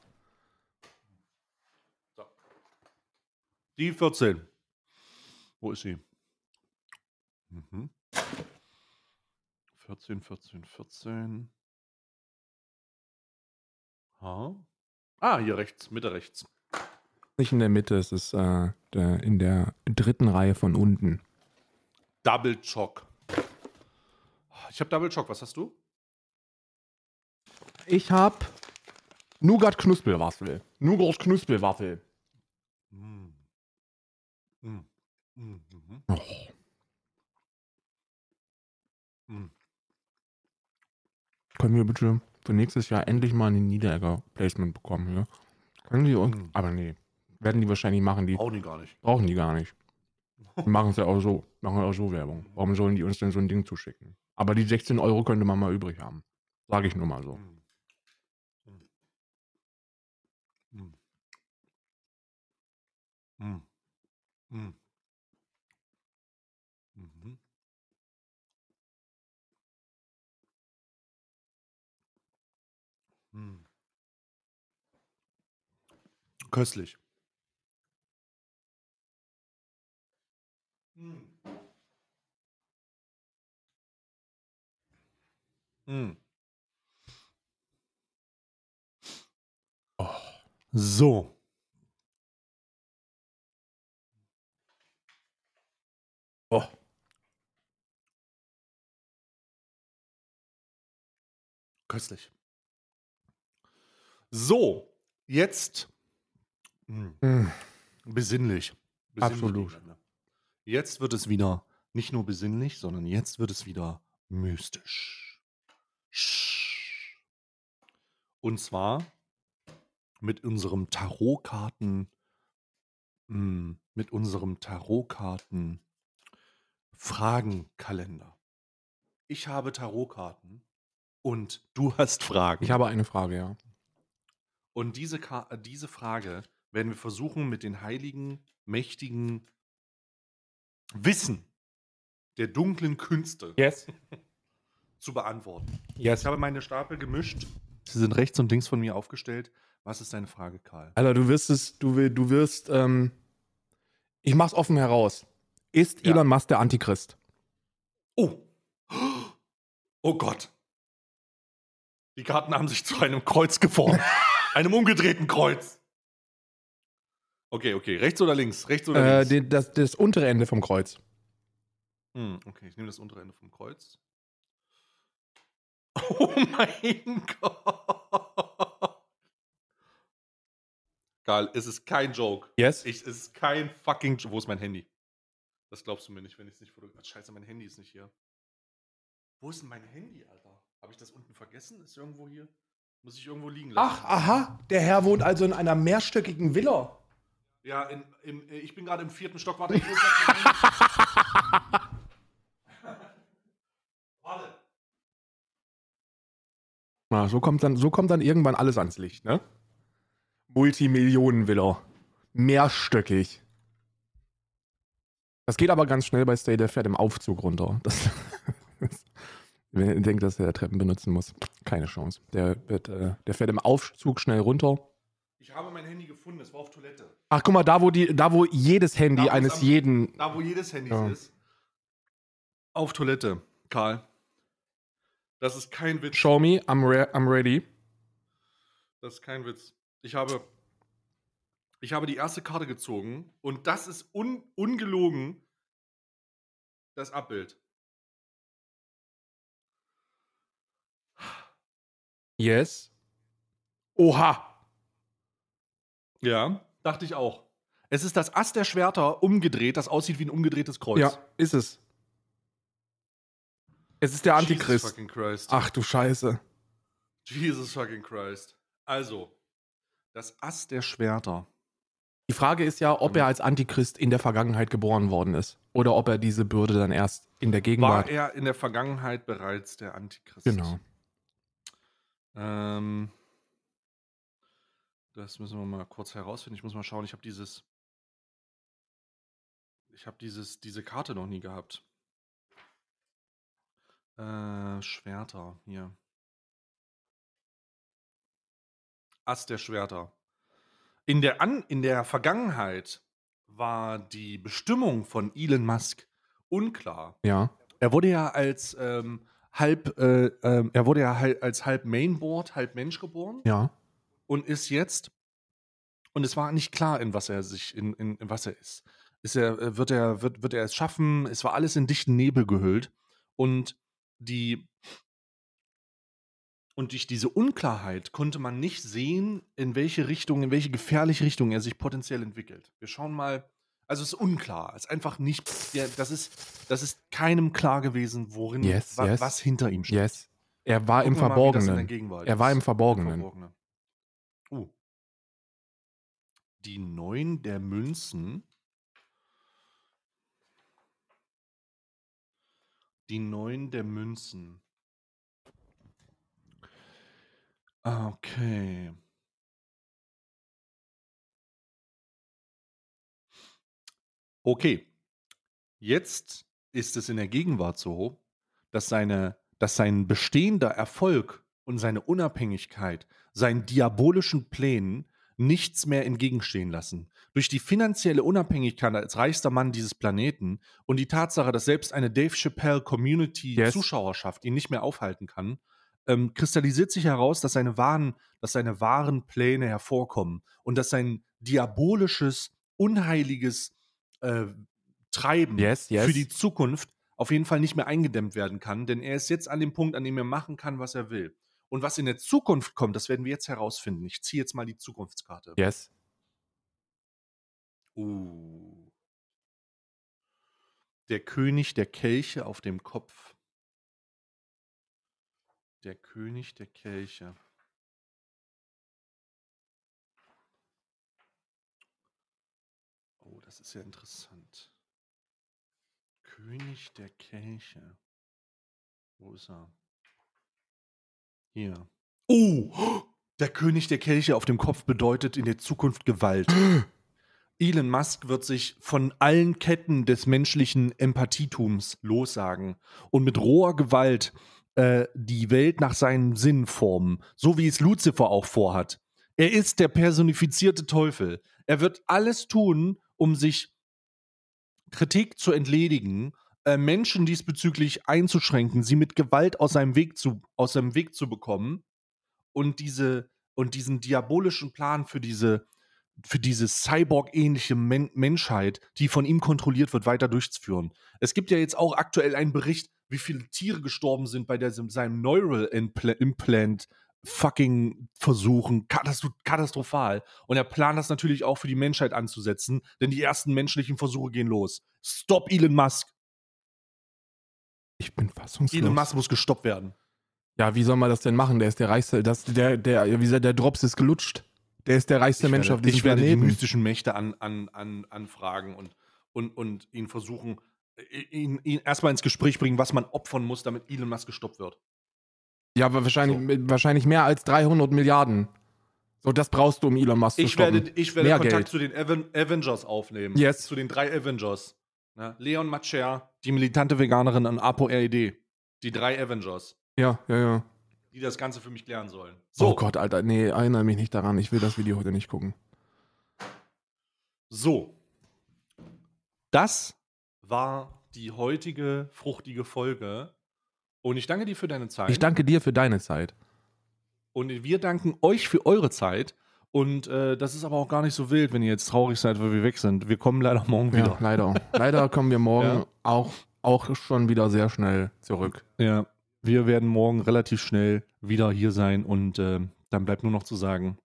Speaker 2: So. Die 14. Wo ist sie? Mhm. 14, 14, 14. Ha? Ah, hier rechts, Mitte rechts.
Speaker 1: Nicht in der Mitte, es ist äh, in der dritten Reihe von unten.
Speaker 2: Double Choc. Ich habe Double Choc. Was hast du?
Speaker 1: Ich hab Nougat Knuspelwaffel. Nougat Knuspelwaffel.
Speaker 2: Mm. Mm. Mm. Mhm.
Speaker 1: Oh.
Speaker 2: Mm.
Speaker 1: Können wir bitte für nächstes Jahr endlich mal ein Niederegger-Placement bekommen hier? Können die uns.
Speaker 2: Mhm.
Speaker 1: Aber nee. Werden die wahrscheinlich machen. Die
Speaker 2: Brauchen die gar nicht.
Speaker 1: brauchen die gar nicht. Die machen es ja auch so. Machen auch so Werbung. Warum sollen die uns denn so ein Ding zuschicken? Aber die 16 Euro könnte man mal übrig haben. Sage ich nur mal so.
Speaker 2: Mm. Mm. Mm. Mm. Mhm. Mm. Köstlich. Mm.
Speaker 1: Oh.
Speaker 2: So.
Speaker 1: Oh.
Speaker 2: Köstlich. So, jetzt hm,
Speaker 1: Mm.
Speaker 2: besinnlich. besinnlich.
Speaker 1: Absolut.
Speaker 2: Jetzt wird es wieder nicht nur besinnlich, sondern jetzt wird es wieder mystisch. Und zwar mit unserem Tarotkarten hm, mit unserem Tarotkarten Fragenkalender. Ich habe Tarotkarten und du hast Fragen.
Speaker 1: Ich habe eine Frage, ja.
Speaker 2: Und diese, Ka diese Frage werden wir versuchen mit den heiligen, mächtigen Wissen der dunklen Künste
Speaker 1: Yes.
Speaker 2: Zu beantworten.
Speaker 1: Yes.
Speaker 2: Ich habe meine Stapel gemischt. Sie sind rechts und links von mir aufgestellt. Was ist deine Frage, Karl?
Speaker 1: Alter, du wirst es, du, will- du wirst, ähm, ich mach's offen heraus. Ist
Speaker 2: Ja.
Speaker 1: Elon Musk der Antichrist?
Speaker 2: Oh. Oh Gott. Die Karten haben sich zu einem Kreuz geformt. einem umgedrehten Kreuz. Okay, okay. Rechts oder links? Rechts oder
Speaker 1: Äh,
Speaker 2: links?
Speaker 1: das, das untere Ende vom Kreuz.
Speaker 2: Hm, okay, ich nehme das untere Ende vom Kreuz. Oh mein Gott. Karl, es ist kein Joke.
Speaker 1: Yes?
Speaker 2: Ich, es ist kein fucking Joke. Wo ist mein Handy? Das glaubst du mir nicht, wenn ich es nicht fotografiere. Scheiße, mein Handy ist nicht hier. Wo ist denn mein Handy, Alter? Habe ich das unten vergessen? Ist irgendwo hier? Muss ich irgendwo liegen lassen?
Speaker 1: Ach, aha. Der Herr wohnt also in einer mehrstöckigen Villa.
Speaker 2: Ja, in, im, äh, ich bin gerade im vierten Stock. Warte, ich muss das mein Handy- Warte.
Speaker 1: Na, so kommt dann, so kommt dann irgendwann alles ans Licht, ne? Multimillionen-Villa. Mehrstöckig. Das geht aber ganz schnell bei Stay, der fährt im Aufzug runter. Das, Wer denkt, dass er Treppen benutzen muss, keine Chance. Der, wird, äh, der fährt im Aufzug schnell runter.
Speaker 2: Ich habe mein Handy gefunden, es war auf Toilette.
Speaker 1: Ach, guck mal, da wo, die, da, wo jedes Handy
Speaker 2: Da,
Speaker 1: eines
Speaker 2: am-
Speaker 1: jeden.
Speaker 2: Da, wo jedes Handy
Speaker 1: Ja.
Speaker 2: ist. Auf Toilette, Karl. Das ist kein Witz.
Speaker 1: Show me, I'm, re I'm ready.
Speaker 2: Das ist kein Witz. Ich habe, ich habe die erste Karte gezogen und das ist un, ungelogen das Abbild.
Speaker 1: Yes. Oha.
Speaker 2: Ja, dachte ich auch. Es ist das Ass der Schwerter umgedreht, das aussieht wie ein umgedrehtes Kreuz.
Speaker 1: Ja, ist es. Es ist der Antichrist. Ach du Scheiße.
Speaker 2: Jesus fucking Christ. Also, das Ass der Schwerter.
Speaker 1: Die Frage ist ja, ob er als Antichrist in der Vergangenheit geboren worden ist. Oder ob er diese Bürde dann erst in der
Speaker 2: War
Speaker 1: Gegenwart.
Speaker 2: er in der Vergangenheit bereits der Antichrist?
Speaker 1: Genau.
Speaker 2: Ähm, das müssen wir mal kurz herausfinden. Ich muss mal schauen. Ich habe dieses. Ich habe dieses, diese Karte noch nie gehabt. Äh, Schwerter, hier. Ass der Schwerter. In der, An in der Vergangenheit war die Bestimmung von Elon Musk unklar.
Speaker 1: Ja.
Speaker 2: Er wurde ja als ähm, halb, äh, ähm, er wurde ja hal- als halb Mainboard, halb Mensch geboren
Speaker 1: Ja.
Speaker 2: und ist jetzt und es war nicht klar, in was er sich, in, in, in was er ist. Ist er, äh, wird er, wird, wird er es schaffen? Es war alles in dichten Nebel gehüllt und die und durch diese Unklarheit konnte man nicht sehen, in welche Richtung, in welche gefährliche Richtung er sich potenziell entwickelt. Wir schauen mal. Also es ist unklar. Es ist einfach nicht. Der, das, ist, das ist keinem klar gewesen, worin
Speaker 1: Yes,
Speaker 2: wa,
Speaker 1: yes.
Speaker 2: was hinter ihm steht.
Speaker 1: Yes. Er war im
Speaker 2: Gucken mal, der
Speaker 1: Verborgenen.
Speaker 2: Gegenwart
Speaker 1: Er war im Verborgenen.
Speaker 2: Verborgene. Uh. Die neun der Münzen. Die neun der Münzen. Ah, Okay. Okay. Jetzt ist es in der Gegenwart so, dass, seine, dass sein bestehender Erfolg und seine Unabhängigkeit seinen diabolischen Plänen nichts mehr entgegenstehen lassen. Durch die finanzielle Unabhängigkeit als reichster Mann dieses Planeten und die Tatsache, dass selbst eine Dave Chappelle Community
Speaker 1: Yes.
Speaker 2: Zuschauerschaft ihn nicht mehr aufhalten kann, ähm, kristallisiert sich heraus, dass seine wahren, dass seine wahren Pläne hervorkommen und dass sein diabolisches, unheiliges äh, Treiben
Speaker 1: Yes, yes.
Speaker 2: für die Zukunft auf jeden Fall nicht mehr eingedämmt werden kann, denn er ist jetzt an dem Punkt, an dem er machen kann, was er will. Und was in der Zukunft kommt, das werden wir jetzt herausfinden. Ich ziehe jetzt mal die Zukunftskarte.
Speaker 1: Yes.
Speaker 2: Uh. Der König der Kelche auf dem Kopf. Der König der Kelche. Oh, das das ist ja interessant. König der Kelche. Wo ist er? Hier. Oh! Der König der Kelche auf dem Kopf bedeutet in der Zukunft Gewalt. Elon Musk wird sich von allen Ketten des menschlichen Empathietums lossagen und mit roher Gewalt äh, die Welt nach seinem Sinn formen, so wie es Lucifer auch vorhat. Er ist der personifizierte Teufel. Er wird alles tun, um sich Kritik zu entledigen, äh, Menschen diesbezüglich einzuschränken, sie mit Gewalt aus seinem Weg zu, aus seinem Weg zu bekommen und diese und diesen diabolischen Plan für diese für diese Cyborg-ähnliche Men Menschheit, die von ihm kontrolliert wird, weiter durchzuführen. Es gibt ja jetzt auch aktuell einen Bericht, wie viele Tiere gestorben sind bei der, seinem Neural Impl Implant fucking Versuchen. Katastro katastrophal. Und er plant das natürlich auch für die Menschheit anzusetzen, denn die ersten menschlichen Versuche gehen los. Stop Elon Musk.
Speaker 1: Ich bin fassungslos.
Speaker 2: Elon Musk muss gestoppt werden.
Speaker 1: Ja, wie soll man das denn machen? Der ist der reichste, das, der, der, wie gesagt, der Drops ist gelutscht. Der ist der reichste
Speaker 2: Ich
Speaker 1: Mensch
Speaker 2: werde,
Speaker 1: auf diesem
Speaker 2: ich werde die
Speaker 1: Planeten.
Speaker 2: mystischen Mächte an, an, an, anfragen und, und, und ihn versuchen, ihn, ihn erstmal ins Gespräch bringen, was man opfern muss, damit Elon Musk gestoppt wird.
Speaker 1: Ja, aber wahrscheinlich, mit- wahrscheinlich mehr als 300 Milliarden. So, das brauchst du, um Elon Musk zu
Speaker 2: Ich
Speaker 1: stoppen.
Speaker 2: werde, ich werde
Speaker 1: Mehr
Speaker 2: Kontakt
Speaker 1: Geld.
Speaker 2: zu den Aven Avengers aufnehmen.
Speaker 1: Yes.
Speaker 2: Zu den drei Avengers. Ne? Leon Macher, die militante Veganerin und Apo RED. Die drei Avengers,
Speaker 1: Ja, ja, ja.
Speaker 2: die das Ganze für mich klären sollen.
Speaker 1: Oh Gott, Alter, nee, erinnere mich nicht daran. Ich will das Video heute nicht gucken.
Speaker 2: So. Das war die heutige fruchtige Folge. Und ich danke dir für deine Zeit.
Speaker 1: Ich danke dir für deine Zeit.
Speaker 2: Und wir danken euch für eure Zeit. Und äh, das ist aber auch gar nicht so wild, wenn ihr jetzt traurig seid, weil wir weg sind. Wir kommen leider morgen
Speaker 1: Ja,
Speaker 2: wieder.
Speaker 1: leider. leider kommen wir morgen
Speaker 2: Ja.
Speaker 1: auch, auch schon wieder sehr schnell zurück.
Speaker 2: Ja, wir werden morgen relativ schnell wieder hier sein und äh, dann bleibt nur noch zu sagen,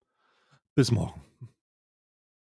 Speaker 2: bis morgen.